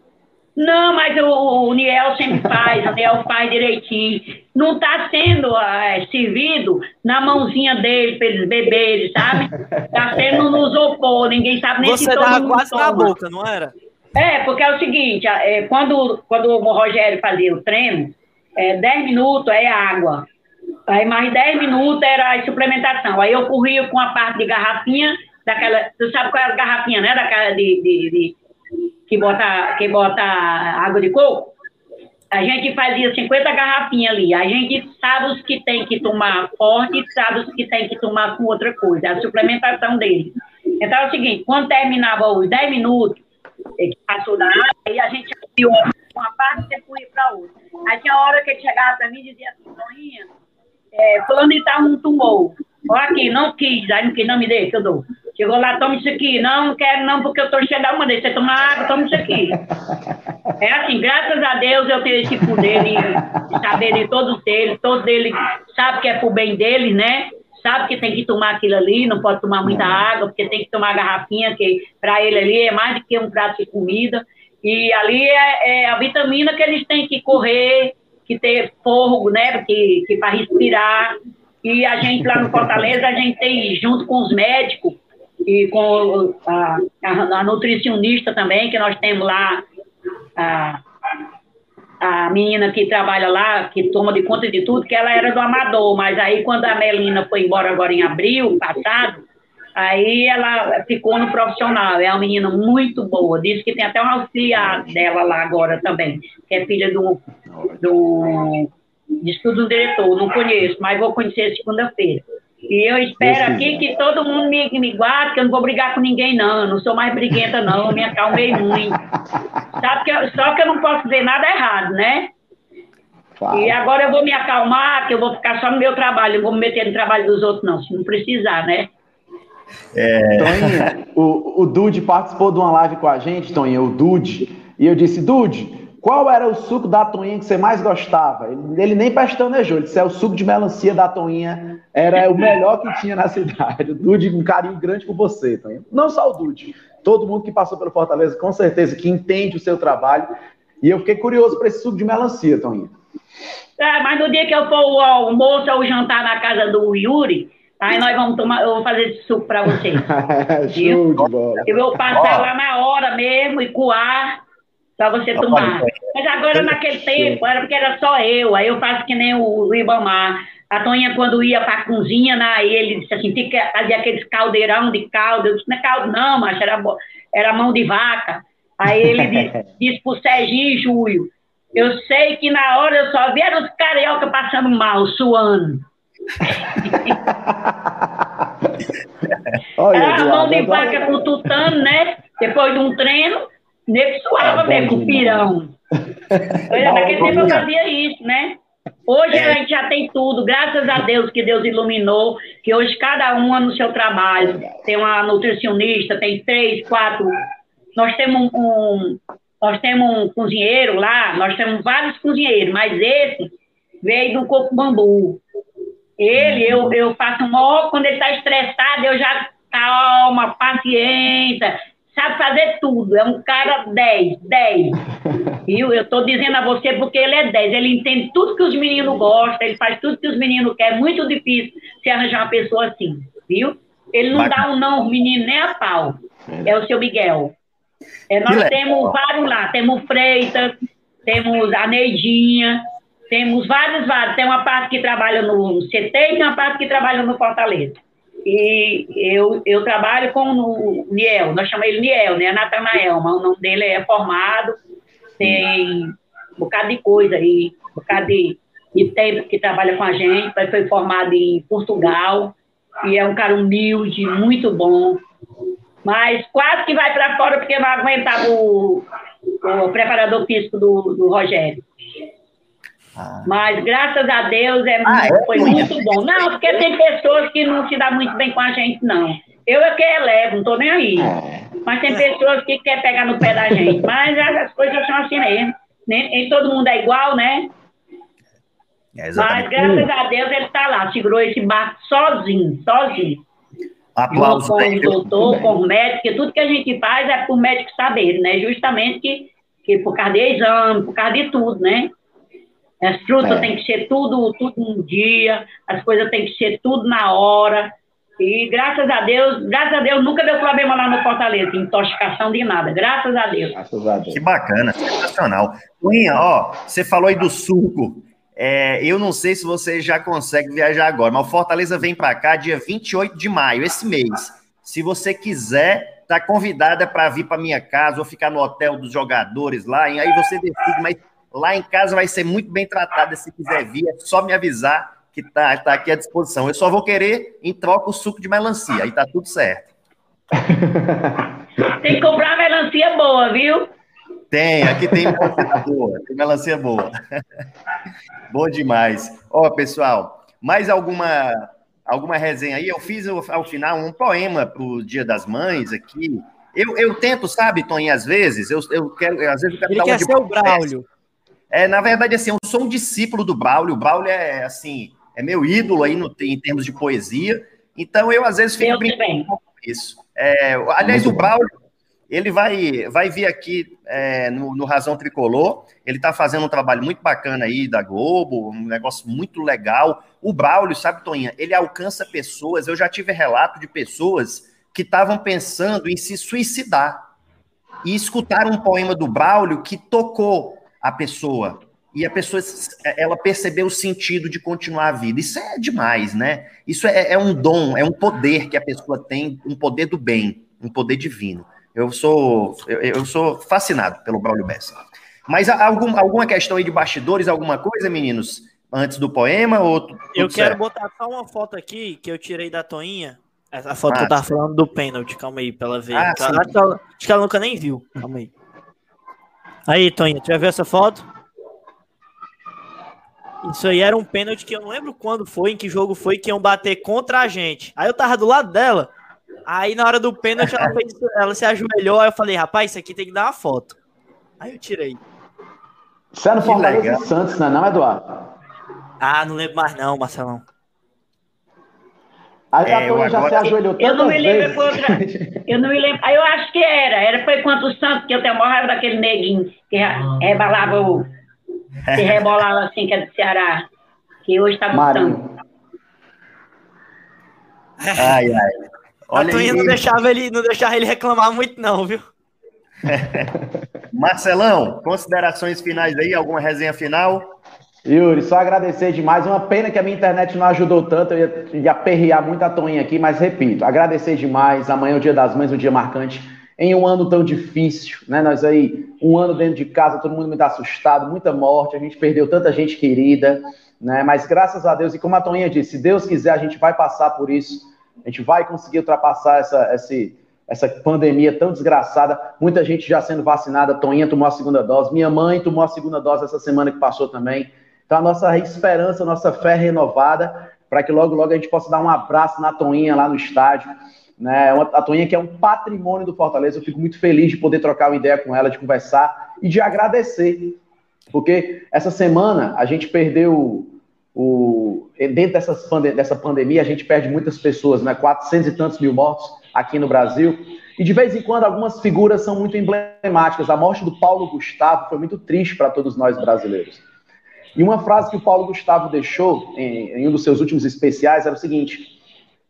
D: Não, mas o, o Niel sempre faz, o Niel faz direitinho. Não está sendo é, servido na mãozinha dele para eles beberem, sabe? Está sendo no isopor, ninguém sabe nem
B: Você se todo mundo quase toma. na boca, não era?
D: É, porque é o seguinte, é, quando, quando o Rogério fazia o treino, é, 10 minutos é água. Aí mais 10 minutos era a suplementação. Aí eu corria com a parte de garrafinha, daquela. Tu sabe qual é a garrafinha, né? Daquela de, de, de que bota, que bota água de coco, a gente fazia 50 garrafinhas ali. A gente sabe os que tem que tomar forte e sabe os que tem que tomar com outra coisa, a suplementação dele. Então é o seguinte, quando terminava os 10 minutos, que passou da água, aí a gente abriu uma parte e depois ia para outra. Aí tinha hora que ele chegava para mim e dizia assim, Toninha, é, fulano tal não tomou. Olha aqui, não quis, aí não quis, não me deixa, eu dou. Chegou lá, toma isso aqui. Não, não quero não, porque eu tô cheio da mandei. Você toma água, toma isso aqui. *laughs* É assim, graças a Deus eu tenho esse poder de, de saber de todos eles. Todos eles sabem que é pro bem deles, né? Sabe que tem que tomar aquilo ali, não pode tomar muita água, porque tem que tomar garrafinha, que para ele ali é mais do que um prato de comida. E ali é, é a vitamina que eles têm que correr, que ter fogo, né? Que, que para respirar. E a gente lá no Fortaleza, a gente tem, junto com os médicos e com a, a, a nutricionista também, que nós temos lá, a, a menina que trabalha lá, que toma de conta de tudo, que ela era do Amador, mas aí quando a Melina foi embora agora em abril passado, aí ela ficou no profissional, é uma menina muito boa, diz que tem até um auxiliar dela lá agora também, que é filha do, do de estudo diretor, não conheço, mas vou conhecer segunda-feira. E eu espero aqui que todo mundo me, me guarde, que eu não vou brigar com ninguém, não. Eu não sou mais briguenta, não. Eu me acalmei *laughs* muito. Sabe que eu, só que eu não posso ver nada errado, né? Claro. E agora eu vou me acalmar, que eu vou ficar só no meu trabalho. Eu vou me meter no trabalho dos outros, não, se não precisar, né?
C: É... Toninha, o, o Dude participou de uma live com a gente, Toninha, o Dude, e eu disse, Dude, qual era o suco da Toinha que você mais gostava? Ele, ele nem pestanejou, ele disse: é o suco de melancia da Toinha, era o melhor que tinha na *laughs* cidade. O Dude, um carinho grande por você, Toinha. Não só o Dude, todo mundo que passou pelo Fortaleza, com certeza, que entende o seu trabalho. E eu fiquei curioso para esse suco de melancia, Toinha.
D: É, mas no dia que eu for o almoço ou jantar na casa do Yuri, aí nós vamos tomar, eu vou fazer esse suco para vocês. *laughs*
C: Show de bola.
D: Eu vou passar lá na hora mesmo e coar para você tomar. Mas agora, naquele tempo, era porque era só eu, aí eu faço que nem o Ribamar. A Toninha, quando ia para a cozinha, né, ele disse assim, fica, fazia aqueles caldeirão de caldo. Eu disse, não é caldo não, mas era, era mão de vaca. Aí ele disse, *laughs* disse pro Serginho e Júlio, eu sei que na hora eu só vi os carioca passando mal, suando. *laughs* *laughs* era a mão de vaca com tutano, né? Depois de um treino, nego suava é, mesmo, com pirão. *laughs* naquele tempo eu fazia isso, né? Hoje é. a gente já tem tudo, graças a Deus que Deus iluminou, que hoje cada uma no seu trabalho. Tem uma nutricionista, tem três, quatro. Nós temos um, nós temos um cozinheiro lá, nós temos vários cozinheiros, mas esse veio do Coco Bambu. Ele, eu, eu faço um quando ele está estressado, eu já calma, paciência, sabe fazer tudo, é um cara 10, 10. *laughs* Viu? Eu estou dizendo a você porque ele é 10, ele entende tudo que os meninos gostam, ele faz tudo que os meninos querem, é muito difícil se arranjar uma pessoa assim, viu? Ele não dá um não aos meninos nem a pau, é o seu Miguel. É, nós temos vários lá, temos Freitas, temos a Neidinha, temos vários, vários. Tem uma parte que trabalha no CT e tem uma parte que trabalha no Fortaleza. E eu, eu trabalho com o Niel, nós chamamos ele Niel, né? Natanael, mas o nome dele é formado, tem um bocado de coisa aí, um bocado de, de tempo que trabalha com a gente, mas foi formado em Portugal, e é um cara humilde, muito bom, mas quase que vai para fora porque não aguentava o, o preparador físico do, do Rogério. Ah. Mas graças a Deus é, ah, é? foi muito bom. Não, porque tem pessoas que não se dão muito bem com a gente, não. Eu é que elevo, não estou nem aí. É. Mas tem pessoas que querem pegar no pé da gente. *laughs* Mas as coisas são assim mesmo. Nem, todo mundo é igual, né? É Mas graças a Deus ele está lá, segurou esse barco sozinho, sozinho.
A: Aplausos.
D: Com o doutor, com o médico, porque tudo que a gente faz é para o médico saber, né? Justamente que, que por causa de exame, por causa de tudo, né? As frutas é. tem que ser tudo, tudo um dia, as coisas tem que ser tudo na hora. E graças a Deus, graças a Deus, nunca deu problema lá no Fortaleza, intoxicação de nada, graças a Deus. Graças a Deus.
A: Que bacana, sensacional. Luinha, ó, você falou aí do suco. É, eu não sei se você já consegue viajar agora, mas o Fortaleza vem para cá dia 28 de maio, esse mês. Se você quiser, tá convidada para vir para minha casa ou ficar no hotel dos jogadores lá, e aí você decide, mas Lá em casa vai ser muito bem tratada. Se quiser vir, é só me avisar que tá, tá aqui à disposição. Eu só vou querer em troca o suco de melancia, aí tá tudo certo. *laughs*
D: Tem que comprar melancia boa, viu?
A: Tem, aqui tem melancia *laughs* boa, tem melancia boa. *laughs* Boa demais. Ó, pessoal, mais alguma alguma resenha aí. Eu fiz ao final um poema para o Dia das Mães aqui. Eu, eu tento, sabe, Tony, às vezes, eu, eu quero, às vezes eu quero
B: Ele quer ser o Braulio.
A: É, na verdade, assim, eu sou um discípulo do Braulio. O Braulio é, assim, é meu ídolo aí no, em termos de poesia. Então, eu, às vezes, fico brincando com isso. É, aliás, o Braulio, ele vai, vai vir aqui é, no, no, Razão Tricolor. Ele está fazendo um trabalho muito bacana aí da Globo, um negócio muito legal. O Braulio, sabe, Toninha, ele alcança pessoas. Eu já tive relato de pessoas que estavam pensando em se suicidar e escutaram um poema do Braulio que tocou a pessoa. E a pessoa, ela percebeu o sentido de continuar a vida. Isso é demais, né? Isso é, é um dom, é um poder que a pessoa tem, um poder do bem, um poder divino. Eu sou, eu, eu sou fascinado pelo Braulio Bessa. Mas algum, alguma questão aí de bastidores, alguma coisa, meninos, antes do poema? Ou
B: eu quero certo? botar só uma foto aqui que eu tirei da Toinha. Essa foto ah, que eu tava falando do pênalti, calma aí, pra ela ver. Ah, acho, que ela, acho que ela nunca nem viu. Calma aí. Aí, Toinha, tu já viu essa foto? Isso aí era um pênalti que eu não lembro quando foi, em que jogo foi, que iam bater contra a gente. Aí eu tava do lado dela. Aí na hora do pênalti ela, fez, ela se ajoelhou, aí eu falei, rapaz, isso aqui tem que dar uma foto. Aí eu tirei.
C: Isso era no Fortaleza Santos, né, não, Eduardo?
B: Ah, não lembro mais não, Marcelão.
C: Aí é, a já se ajoelhou
D: Eu não me lembro por outra. Eu não me lembro. Aí eu acho que era. Era foi quanto o Santos, que eu tenho maior raiva daquele neguinho que rebalava o. Que rebolava assim, que é do Ceará. Que hoje tá Santos.
A: Ai, ai.
B: Olha a Tuinha não deixava, ele, não deixava ele reclamar muito, não, viu? *laughs*
A: Marcelão, considerações finais aí? Alguma resenha final?
C: Yuri, só agradecer demais. Uma pena que a minha internet não ajudou tanto. Eu ia, ia aperrear muito a Toninha aqui, mas repito, agradecer demais. Amanhã é o Dia das Mães, um dia marcante. Em um ano tão difícil, né? Nós aí, um ano dentro de casa, todo mundo muito assustado, muita morte, a gente perdeu tanta gente querida, né? Mas graças a Deus, e como a Toninha disse, se Deus quiser, a gente vai passar por isso a gente vai conseguir ultrapassar essa, essa, essa pandemia tão desgraçada. Muita gente já sendo vacinada. Toninha tomou a segunda dose. Minha mãe tomou a segunda dose essa semana que passou também. Então, a nossa esperança, a nossa fé renovada, para que logo, logo a gente possa dar um abraço na Toninha lá no estádio. Né? A Toninha que é um patrimônio do Fortaleza. Eu fico muito feliz de poder trocar uma ideia com ela, de conversar e de agradecer. Porque essa semana a gente perdeu o, dentro dessas, dessa pandemia, a gente perde muitas pessoas, né? 400 e tantos mil mortos aqui no Brasil. E de vez em quando, algumas figuras são muito emblemáticas. A morte do Paulo Gustavo foi muito triste para todos nós brasileiros. E uma frase que o Paulo Gustavo deixou em, em um dos seus últimos especiais era o seguinte: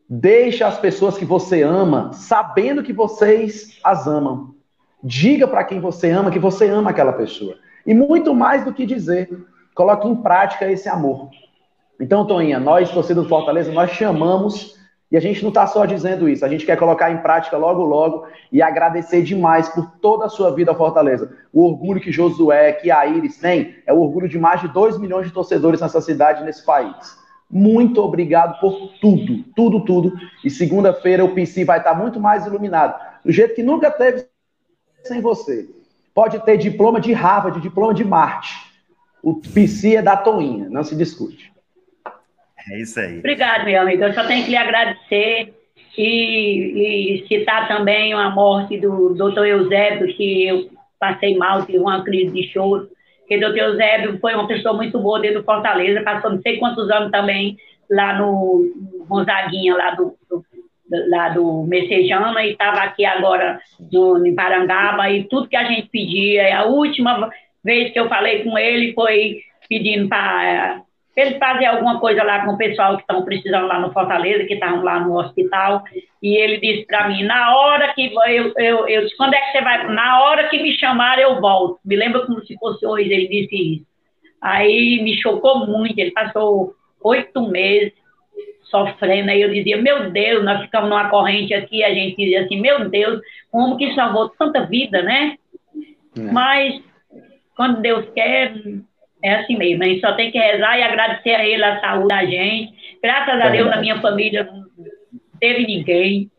C: Deixa as pessoas que você ama sabendo que vocês as amam. Diga para quem você ama que você ama aquela pessoa. E muito mais do que dizer, coloque em prática esse amor. Então, Toninha, nós, torcida do Fortaleza, nós chamamos e a gente não está só dizendo isso, a gente quer colocar em prática logo, logo e agradecer demais por toda a sua vida Fortaleza. O orgulho que Josué, que a Iris tem, é o orgulho de mais de 2 milhões de torcedores nessa cidade, nesse país. Muito obrigado por tudo, tudo, tudo. E segunda-feira o PC vai estar muito mais iluminado, do jeito que nunca teve sem você. Pode ter diploma de Harvard, diploma de Marte. O PC é da Toinha, não se discute.
A: É isso aí.
D: Obrigado, meu amigo. Eu só tenho que lhe agradecer e, e citar também a morte do doutor Eusébio, que eu passei mal, tive uma crise de choro. Porque o doutor Eusébio foi uma pessoa muito boa dentro do Fortaleza, passou não sei quantos anos também lá no Gonzaguinha, lá do, do lá do Messejana, e estava aqui agora no, em Parangaba, e tudo que a gente pedia, a última vez que eu falei com ele foi pedindo para eles fazem alguma coisa lá com o pessoal que estão precisando lá no Fortaleza, que estavam lá no hospital, e ele disse para mim, na hora que eu, eu, eu disse, quando é que você vai? Na hora que me chamar, eu volto. Me lembra como se fosse hoje, ele disse isso. Aí me chocou muito, ele passou oito meses sofrendo, aí eu dizia, meu Deus, nós ficamos numa corrente aqui, a gente dizia assim, meu Deus, como que salvou tanta vida, né? É. Mas, quando Deus quer, é assim mesmo, a gente só tem que rezar e agradecer a ele a saúde da gente. Graças a Deus, na minha família não teve ninguém.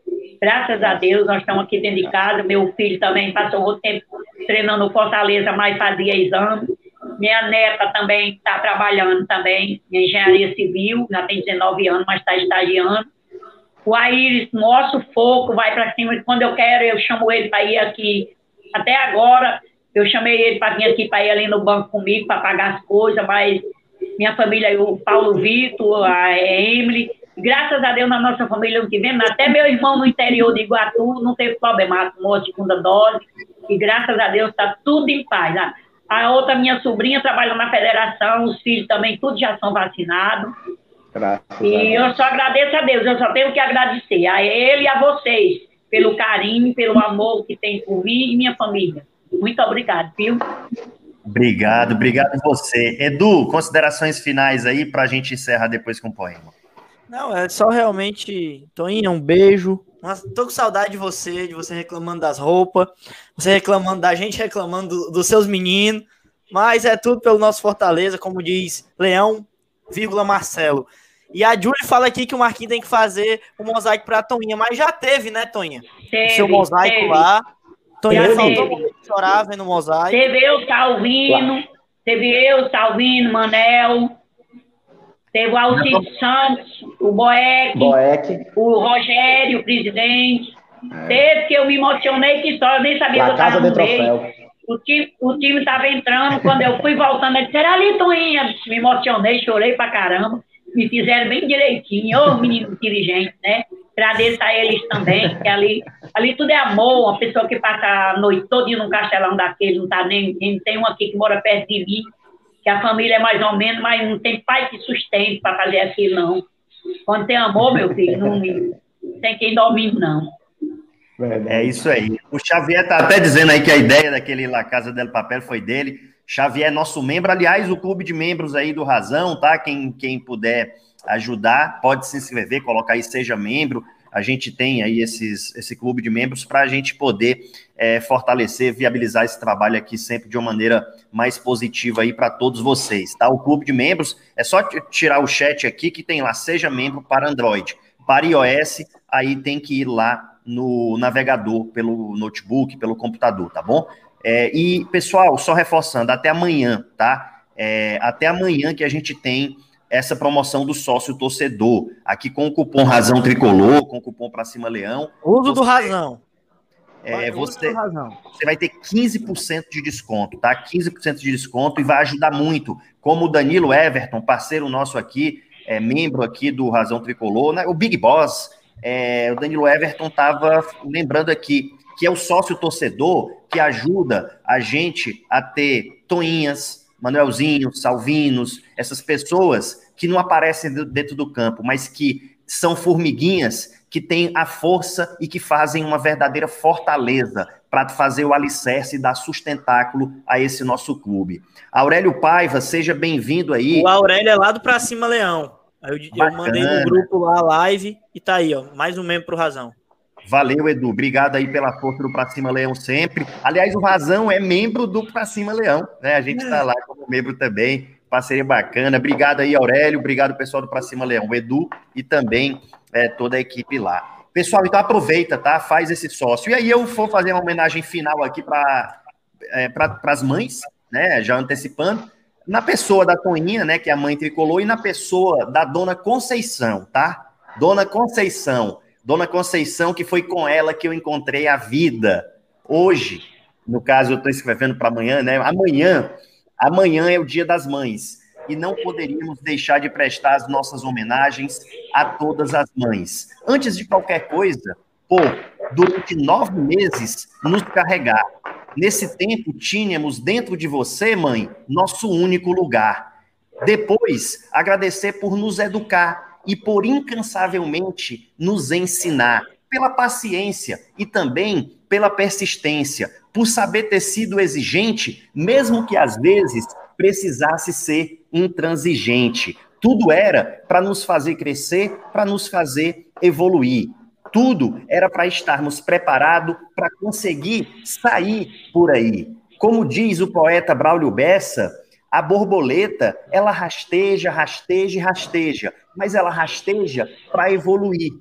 D: Graças a Deus, nós estamos aqui dentro de casa. Meu filho também passou outro tempo treinando Fortaleza, mas fazia exame. minha neta também está trabalhando também em engenharia civil, já tem 19 anos, mas está estagiando. O Aires, nosso foco, vai para cima. Quando eu quero, eu chamo ele para ir aqui. Até agora, eu chamei ele para vir aqui para ir ali no banco comigo, para pagar as coisas, mas minha família, o Paulo Vitor, a Emily, graças a Deus na nossa família não tivemos, até meu irmão no interior de Iguatu não teve problema, tomou a segunda dose, e graças a Deus está tudo em paz. A, a outra minha sobrinha trabalha na federação, os filhos também, todos já são vacinados. Graças e eu só agradeço a Deus, eu só tenho que agradecer a ele e a vocês pelo carinho, pelo amor que tem por mim e minha família. Muito obrigado, viu?
A: Obrigado, obrigado você. Edu, considerações finais aí para a gente encerrar depois com o poema.
B: Não, é só realmente, Toinha, um beijo. Mas tô com saudade de você, de você reclamando das roupas, você reclamando da gente, reclamando do, dos seus meninos. Mas é tudo pelo nosso Fortaleza, como diz Leão, vírgula Marcelo. E a Júlia fala aqui que o Marquinhos tem que fazer o um mosaico para a Toinha, mas já teve, né, Toinha? Teve, o seu mosaico teve. lá. Toinha faltou chorar vendo o mosaico.
D: Teve eu, Salvino, teve eu, Salvino, Manel. Teve o Alcir Santos, o Boeck, Boeck, o Rogério, o presidente. É. Teve que eu me emocionei que só, eu nem sabia La que eu estava no meio. O time, o time estava entrando, quando eu fui voltando, ele disse, era ali, Toinha. Me emocionei, chorei pra caramba. Me fizeram bem direitinho. Ô, menino inteligente, né? Agradeço a eles também, que ali, ali tudo é amor. Uma pessoa que passa a noite toda num castelão daquele, não tá nem. Tem um aqui que mora perto de mim, que a família é mais ou menos, mas não tem pai que sustente para fazer aquilo, não. Quando tem amor, meu filho, não tem quem domine, não.
A: É isso aí. O Xavier tá até dizendo aí que a ideia daquele La Casa del Papel foi dele. Xavier é nosso membro. Aliás, o clube de membros aí do Razão, tá? Quem, quem puder ajudar, pode se inscrever, colocar aí, seja membro a gente tem aí esses, esse clube de membros para a gente poder é, fortalecer, viabilizar esse trabalho aqui sempre de uma maneira mais positiva aí para todos vocês, tá? O clube de membros é só tirar o chat aqui que tem lá, seja membro para Android, para iOS, aí tem que ir lá no navegador, pelo notebook, pelo computador, tá bom? É, e, pessoal, só reforçando, até amanhã, tá? É, até amanhã que a gente tem essa promoção do sócio torcedor. Aqui com o cupom Razão Tricolor, com o cupom Pra Cima Leão.
B: Uso você, do Razão.
A: É, você, você vai ter 15% de desconto, tá? 15% de desconto e vai ajudar muito. Como o Danilo Everton, parceiro nosso aqui, é, membro aqui do Razão Tricolor, né? o Big Boss, é, o Danilo Everton estava lembrando aqui que é o sócio torcedor que ajuda a gente a ter toinhas, Manuelzinho, Salvinos, essas pessoas que não aparecem dentro do campo, mas que são formiguinhas que têm a força e que fazem uma verdadeira fortaleza para fazer o alicerce e dar sustentáculo a esse nosso clube. Aurélio Paiva, seja bem-vindo aí.
B: O Aurélio é lá do Pra Cima Leão. Eu, eu mandei no grupo lá a live e tá aí, ó, mais um membro pro Razão.
A: Valeu, Edu. Obrigado aí pela força do Pra Cima Leão sempre. Aliás, o Razão é membro do Pra Cima Leão, né? A gente está lá como membro também. Parceria bacana. Obrigado aí, Aurélio. Obrigado, pessoal do Pra Cima Leão, Edu e também é, toda a equipe lá. Pessoal, então aproveita, tá? Faz esse sócio. E aí eu vou fazer uma homenagem final aqui para é, pra, as mães, né? Já antecipando. Na pessoa da Toninha, né? Que é a mãe tricolor, e na pessoa da dona Conceição, tá? Dona Conceição Dona Conceição, que foi com ela que eu encontrei a vida. Hoje, no caso, eu estou escrevendo para amanhã, né? Amanhã, amanhã é o Dia das Mães. E não poderíamos deixar de prestar as nossas homenagens a todas as mães. Antes de qualquer coisa, pô, durante nove meses, nos carregar. Nesse tempo, tínhamos dentro de você, mãe, nosso único lugar. Depois, agradecer por nos educar, e por incansavelmente nos ensinar, pela paciência e também pela persistência, por saber ter sido exigente, mesmo que às vezes precisasse ser intransigente. Tudo era para nos fazer crescer, para nos fazer evoluir. Tudo era para estarmos preparados para conseguir sair por aí. Como diz o poeta Braulio Bessa, a borboleta, ela rasteja, rasteja e rasteja, mas ela rasteja para evoluir.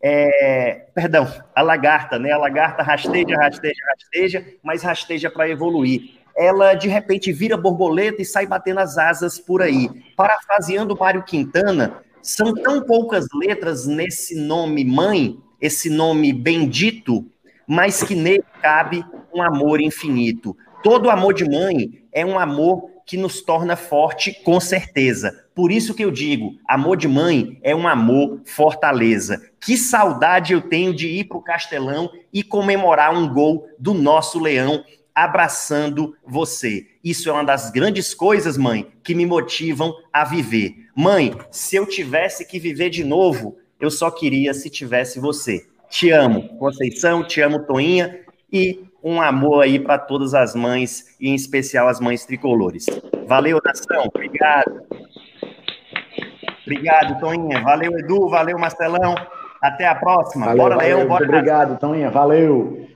A: É, perdão, a lagarta, né? A lagarta rasteja, rasteja, rasteja, mas rasteja para evoluir. ela de repente vira borboleta e sai batendo as asas por aí. Parafraseando Mário Quintana, são tão poucas letras nesse nome mãe, esse nome bendito, mas que nele cabe um amor infinito. Todo amor de mãe é um amor que nos torna forte, com certeza. Por isso que eu digo, amor de mãe é um amor fortaleza. Que saudade eu tenho de ir para o Castelão e comemorar um gol do nosso leão abraçando você. Isso é uma das grandes coisas, mãe, que me motivam a viver. Mãe, se eu tivesse que viver de novo, eu só queria se tivesse você. Te amo, Conceição, te amo, Toinha, e um amor aí para todas as mães, e em especial as mães tricolores. Valeu, nação, obrigado. Obrigado, Toinha. Valeu, Edu, valeu, Marcelão. Até a próxima.
C: Valeu, Bora, valeu, Leão, bora. Obrigado, Toinha. Valeu.